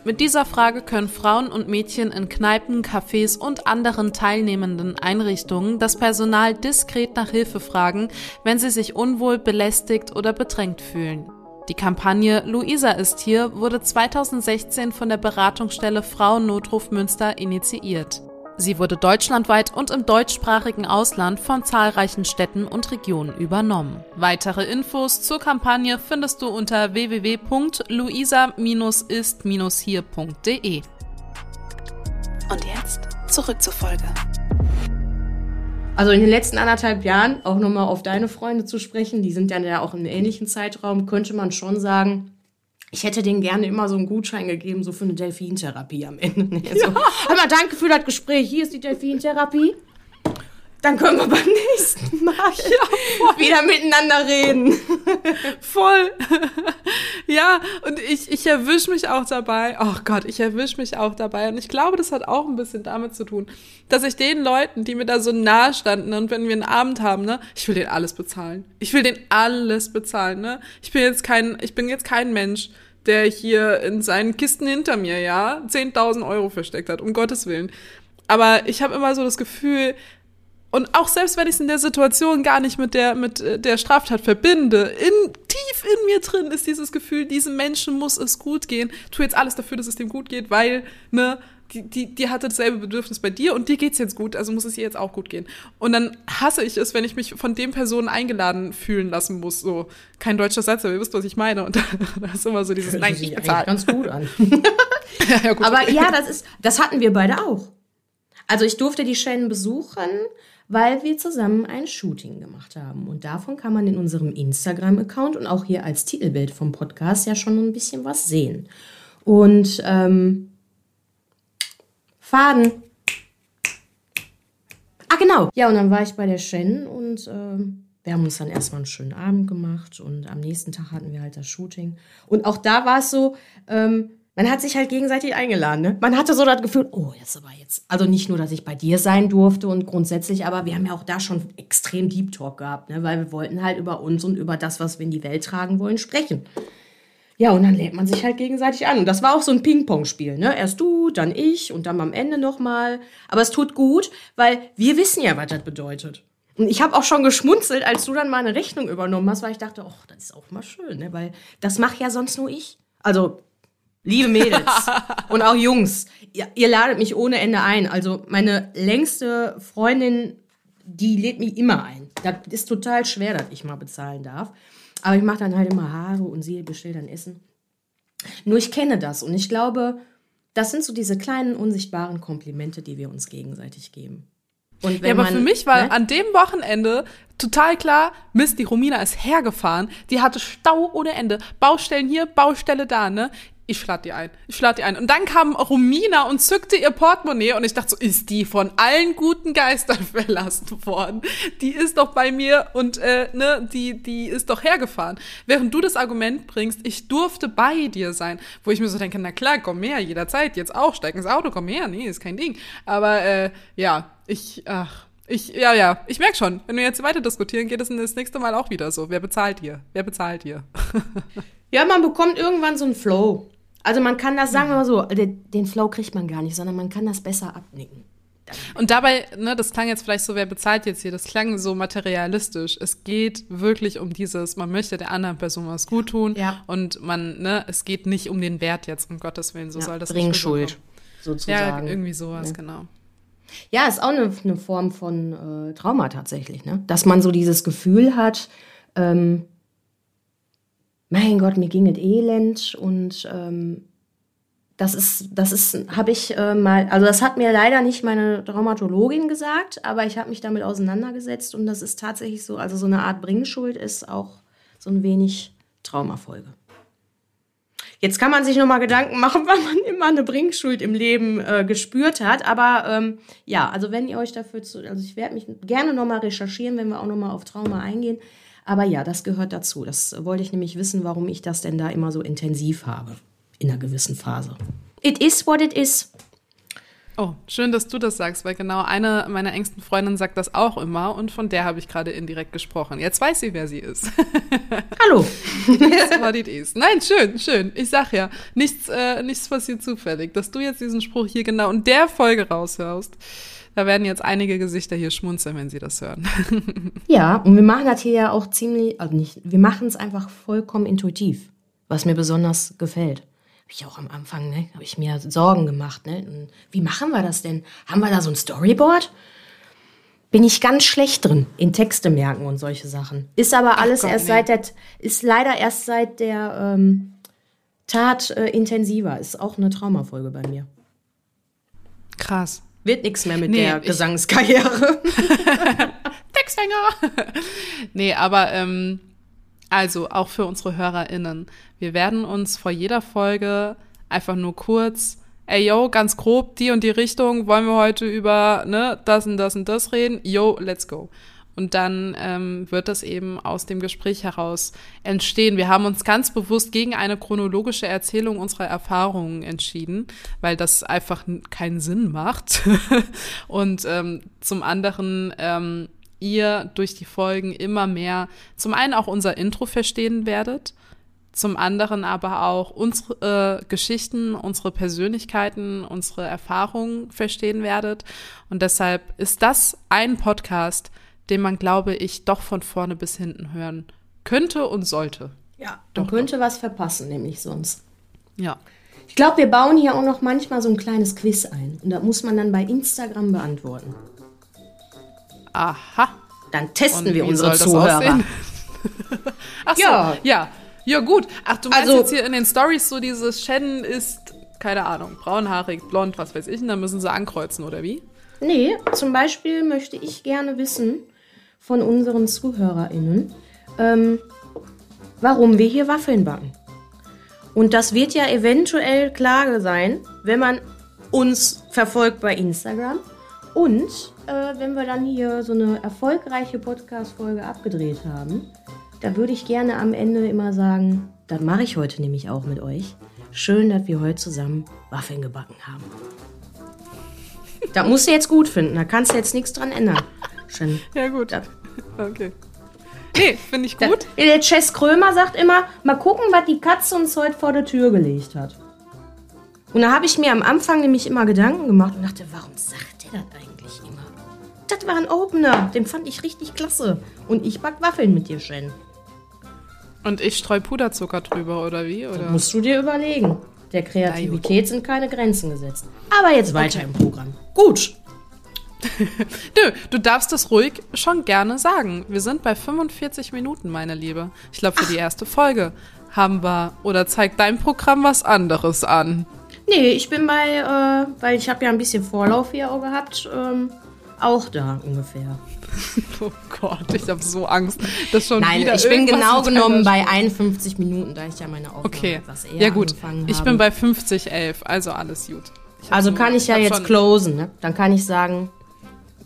Mit dieser Frage können Frauen und Mädchen in Kneipen, Cafés und anderen teilnehmenden Einrichtungen das Personal diskret nach Hilfe fragen, wenn sie sich unwohl, belästigt oder bedrängt fühlen. Die Kampagne Luisa ist hier wurde 2016 von der Beratungsstelle Frauennotruf Münster initiiert. Sie wurde deutschlandweit und im deutschsprachigen Ausland von zahlreichen Städten und Regionen übernommen. Weitere Infos zur Kampagne findest du unter www.luisa-ist-hier.de. Und jetzt zurück zur Folge. Also in den letzten anderthalb Jahren, auch nochmal auf deine Freunde zu sprechen, die sind ja auch im ähnlichen Zeitraum, könnte man schon sagen, ich hätte denen gerne immer so einen Gutschein gegeben, so für eine Delfintherapie am Ende. Nee, so, Hör mal, danke für das Gespräch. Hier ist die Delfintherapie. Dann können wir beim nächsten Mal ja, wieder miteinander reden. voll. ja, und ich, ich erwische mich auch dabei. Oh Gott, ich erwische mich auch dabei. Und ich glaube, das hat auch ein bisschen damit zu tun, dass ich den Leuten, die mir da so nahe standen und wenn wir einen Abend haben, ne, ich will denen alles bezahlen. Ich will denen alles bezahlen, ne. Ich bin jetzt kein, ich bin jetzt kein Mensch, der hier in seinen Kisten hinter mir, ja, 10.000 Euro versteckt hat, um Gottes Willen. Aber ich habe immer so das Gefühl, und auch selbst wenn ich es in der Situation gar nicht mit der, mit äh, der Straftat verbinde, in, tief in mir drin ist dieses Gefühl, diesem Menschen muss es gut gehen. Tu jetzt alles dafür, dass es dem gut geht, weil, ne, die, die, die hatte dasselbe Bedürfnis bei dir und dir geht's jetzt gut, also muss es ihr jetzt auch gut gehen. Und dann hasse ich es, wenn ich mich von dem Personen eingeladen fühlen lassen muss. So, kein deutscher Satz, aber ihr wisst, was ich meine. Und da, ist immer so dieses, nein, ich bezahle. ganz gut an. ja, ja, gut. Aber ja, das ist, das hatten wir beide auch. Also ich durfte die Shannon besuchen weil wir zusammen ein Shooting gemacht haben. Und davon kann man in unserem Instagram-Account und auch hier als Titelbild vom Podcast ja schon ein bisschen was sehen. Und ähm, Faden. Ah, genau. Ja, und dann war ich bei der Shen und ähm, wir haben uns dann erstmal einen schönen Abend gemacht und am nächsten Tag hatten wir halt das Shooting. Und auch da war es so, ähm, man hat sich halt gegenseitig eingeladen. Ne? Man hatte so das Gefühl, oh, jetzt aber jetzt. Also nicht nur, dass ich bei dir sein durfte und grundsätzlich, aber wir haben ja auch da schon extrem Deep Talk gehabt, ne? weil wir wollten halt über uns und über das, was wir in die Welt tragen wollen, sprechen. Ja, und dann lädt man sich halt gegenseitig an. Und das war auch so ein Ping-Pong-Spiel. Ne? Erst du, dann ich und dann am Ende nochmal. Aber es tut gut, weil wir wissen ja, was das bedeutet. Und ich habe auch schon geschmunzelt, als du dann mal eine Rechnung übernommen hast, weil ich dachte, ach, das ist auch mal schön, ne? weil das mache ja sonst nur ich. Also Liebe Mädels und auch Jungs, ihr, ihr, ladet mich ohne Ende ein. Also meine längste Freundin, die lädt mich immer ein. Das ist total schwer, dass ich mal bezahlen darf. Aber ich mache dann halt immer Haare und sie bestellt dann Essen. Nur ich kenne das und ich glaube, das sind so diese kleinen unsichtbaren Komplimente, die wir uns gegenseitig geben. Und wenn ja, aber man, für mich war ne? an dem Wochenende total klar, Mist, die Romina ist hergefahren, die hatte Stau ohne Ende, Baustellen hier, Baustelle da, ne? Ich lade die ein, ich lade die ein. Und dann kam Romina und zückte ihr Portemonnaie und ich dachte so, ist die von allen guten Geistern verlassen worden? Die ist doch bei mir und äh, ne, die, die ist doch hergefahren. Während du das Argument bringst, ich durfte bei dir sein, wo ich mir so denke, na klar, komm her, jederzeit, jetzt auch, steig ins Auto, komm her, nee, ist kein Ding. Aber äh, ja, ich, ach, ich, ja, ja, ich merk schon, wenn wir jetzt weiter diskutieren, geht es das nächste Mal auch wieder so. Wer bezahlt dir? Wer bezahlt dir? ja, man bekommt irgendwann so einen Flow. Also man kann das, sagen wir mal so, den Flow kriegt man gar nicht, sondern man kann das besser abnicken. Und dabei, ne, das klang jetzt vielleicht so, wer bezahlt jetzt hier? Das klang so materialistisch. Es geht wirklich um dieses, man möchte der anderen Person was gut tun ja. und man, ne, es geht nicht um den Wert jetzt, um Gottes Willen, so ja, soll das Bringschuld, sozusagen. Ja, irgendwie sowas, ja. genau. Ja, ist auch eine, eine Form von äh, Trauma tatsächlich, ne? Dass man so dieses Gefühl hat, ähm, mein Gott, mir ging es elend und ähm, das ist, das ist, habe ich äh, mal, also das hat mir leider nicht meine Traumatologin gesagt, aber ich habe mich damit auseinandergesetzt und das ist tatsächlich so, also so eine Art Bringschuld ist auch so ein wenig Traumafolge. Jetzt kann man sich noch mal Gedanken machen, weil man immer eine Bringschuld im Leben äh, gespürt hat. Aber ähm, ja, also wenn ihr euch dafür zu, also ich werde mich gerne noch mal recherchieren, wenn wir auch noch mal auf Trauma eingehen. Aber ja, das gehört dazu. Das wollte ich nämlich wissen, warum ich das denn da immer so intensiv habe in einer gewissen Phase. It is what it is. Oh, schön, dass du das sagst, weil genau eine meiner engsten Freundinnen sagt das auch immer und von der habe ich gerade indirekt gesprochen. Jetzt weiß sie, wer sie ist. Hallo. what it is. Nein, schön, schön. Ich sag ja, nichts, äh, nichts passiert zufällig. Dass du jetzt diesen Spruch hier genau in der Folge raushörst, da werden jetzt einige Gesichter hier schmunzeln, wenn sie das hören. ja, und wir machen das hier ja auch ziemlich, also nicht, wir machen es einfach vollkommen intuitiv, was mir besonders gefällt. Habe ich auch am Anfang, ne, habe ich mir Sorgen gemacht, ne? Und wie machen wir das denn? Haben wir da so ein Storyboard? Bin ich ganz schlecht drin, in Texte merken und solche Sachen. Ist aber alles Gott, erst nee. seit der, ist leider erst seit der ähm, Tat äh, intensiver. Ist auch eine Traumafolge bei mir. Krass. Wird nichts mehr mit Nee, der Gesangskarriere. Textsänger. nee, aber ähm, also auch für unsere HörerInnen. Wir werden uns vor jeder Folge einfach nur kurz, ey yo, ganz grob, die und die Richtung, wollen wir heute über ne, das und das und das reden? Yo, let's go. Und dann ähm, wird das eben aus dem Gespräch heraus entstehen. Wir haben uns ganz bewusst gegen eine chronologische Erzählung unserer Erfahrungen entschieden, weil das einfach keinen Sinn macht. Und ähm, zum anderen ähm, ihr durch die Folgen immer mehr zum einen auch unser Intro verstehen werdet, zum anderen aber auch unsere äh, Geschichten, unsere Persönlichkeiten, unsere Erfahrungen verstehen werdet. Und deshalb ist das ein Podcast, den man, glaube ich, doch von vorne bis hinten hören könnte und sollte. Ja, man könnte was verpassen, nämlich sonst. Ja. Ich glaube, wir bauen hier auch noch manchmal so ein kleines Quiz ein. Und das muss man dann bei Instagram beantworten. Aha. Dann testen Und wir unsere Zuhörer. Ach so, Ja. ja. Ja, gut. Ach, du meinst Also- jetzt hier in den Stories so dieses Shannon ist, keine Ahnung, braunhaarig, blond, was weiß ich, und dann müssen sie ankreuzen, oder wie? Nee, zum Beispiel möchte ich gerne wissen von unseren ZuhörerInnen, ähm, warum wir hier Waffeln backen. Und das wird ja eventuell klar sein, wenn man uns verfolgt bei Instagram und äh, wenn wir dann hier so eine erfolgreiche Podcast-Folge abgedreht haben. Da würde ich gerne am Ende immer sagen, das mache ich heute nämlich auch mit euch. Schön, dass wir heute zusammen Waffeln gebacken haben. Da musst du jetzt gut finden, da kannst du jetzt nichts dran ändern. Schön. Ja, gut. Ja. Okay. Nee, finde ich gut. der Chess Krömer sagt immer, mal gucken, was die Katze uns heute vor der Tür gelegt hat. Und da habe ich mir am Anfang nämlich immer Gedanken gemacht und dachte, warum sagt der das eigentlich immer? Das war ein Opener, den fand ich richtig klasse. Und ich back Waffeln mit dir, Shen. Und ich streu Puderzucker drüber, oder wie? Oder? Musst du dir überlegen. Der Kreativität sind keine Grenzen gesetzt. Aber jetzt weiter im Programm. Gut. Nö, du darfst das ruhig schon gerne sagen. Wir sind bei 45 Minuten, meine Liebe. Ich glaube, für die erste Folge haben wir, oder zeigt dein Programm was anderes an? Nee, ich bin bei, äh, weil ich habe ja ein bisschen Vorlauf hier auch gehabt, ähm, auch da ungefähr. Oh Gott, ich habe so Angst, dass schon Nein, wieder ich bin genau genommen bei 51 Minuten, da ich ja meine Aufnahme Okay, etwas eher ja gut. angefangen Ich habe. bin bei 50, 11, also alles gut. Ich also so- kann ich ja jetzt schon- closen, ne? Dann kann ich sagen,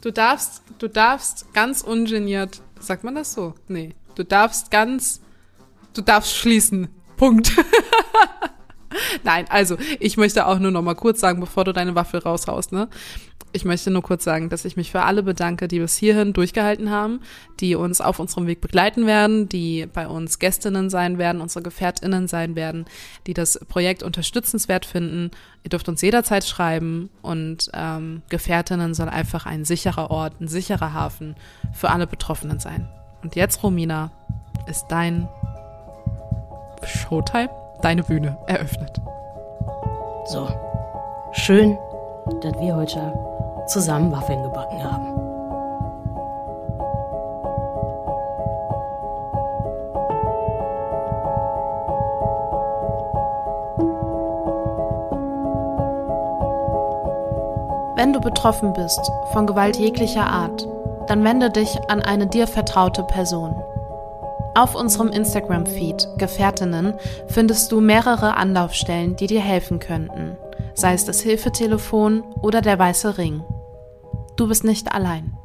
Du darfst, du darfst ganz ungeniert, sagt man das so? Nee. Du darfst ganz, du darfst schließen. Punkt. Nein, also ich möchte auch nur noch mal kurz sagen, bevor du deine Waffel raushaust, ne? Ich möchte nur kurz sagen, dass ich mich für alle bedanke, die bis hierhin durchgehalten haben, die uns auf unserem Weg begleiten werden, die bei uns Gästinnen sein werden, unsere Gefährtinnen sein werden, die das Projekt unterstützenswert finden. Ihr dürft uns jederzeit schreiben und ähm, Gefährtinnen soll einfach ein sicherer Ort, ein sicherer Hafen für alle Betroffenen sein. Und jetzt, Romina, ist dein Showtime, deine Bühne eröffnet. so, schön, dass wir heute zusammen Waffeln gebacken haben. Wenn du betroffen bist von Gewalt jeglicher Art, dann wende dich an eine dir vertraute Person. Auf unserem Instagram-Feed Gefährtinnen findest du mehrere Anlaufstellen, die dir helfen könnten, sei es das Hilfetelefon oder der weiße Ring. Du bist nicht allein.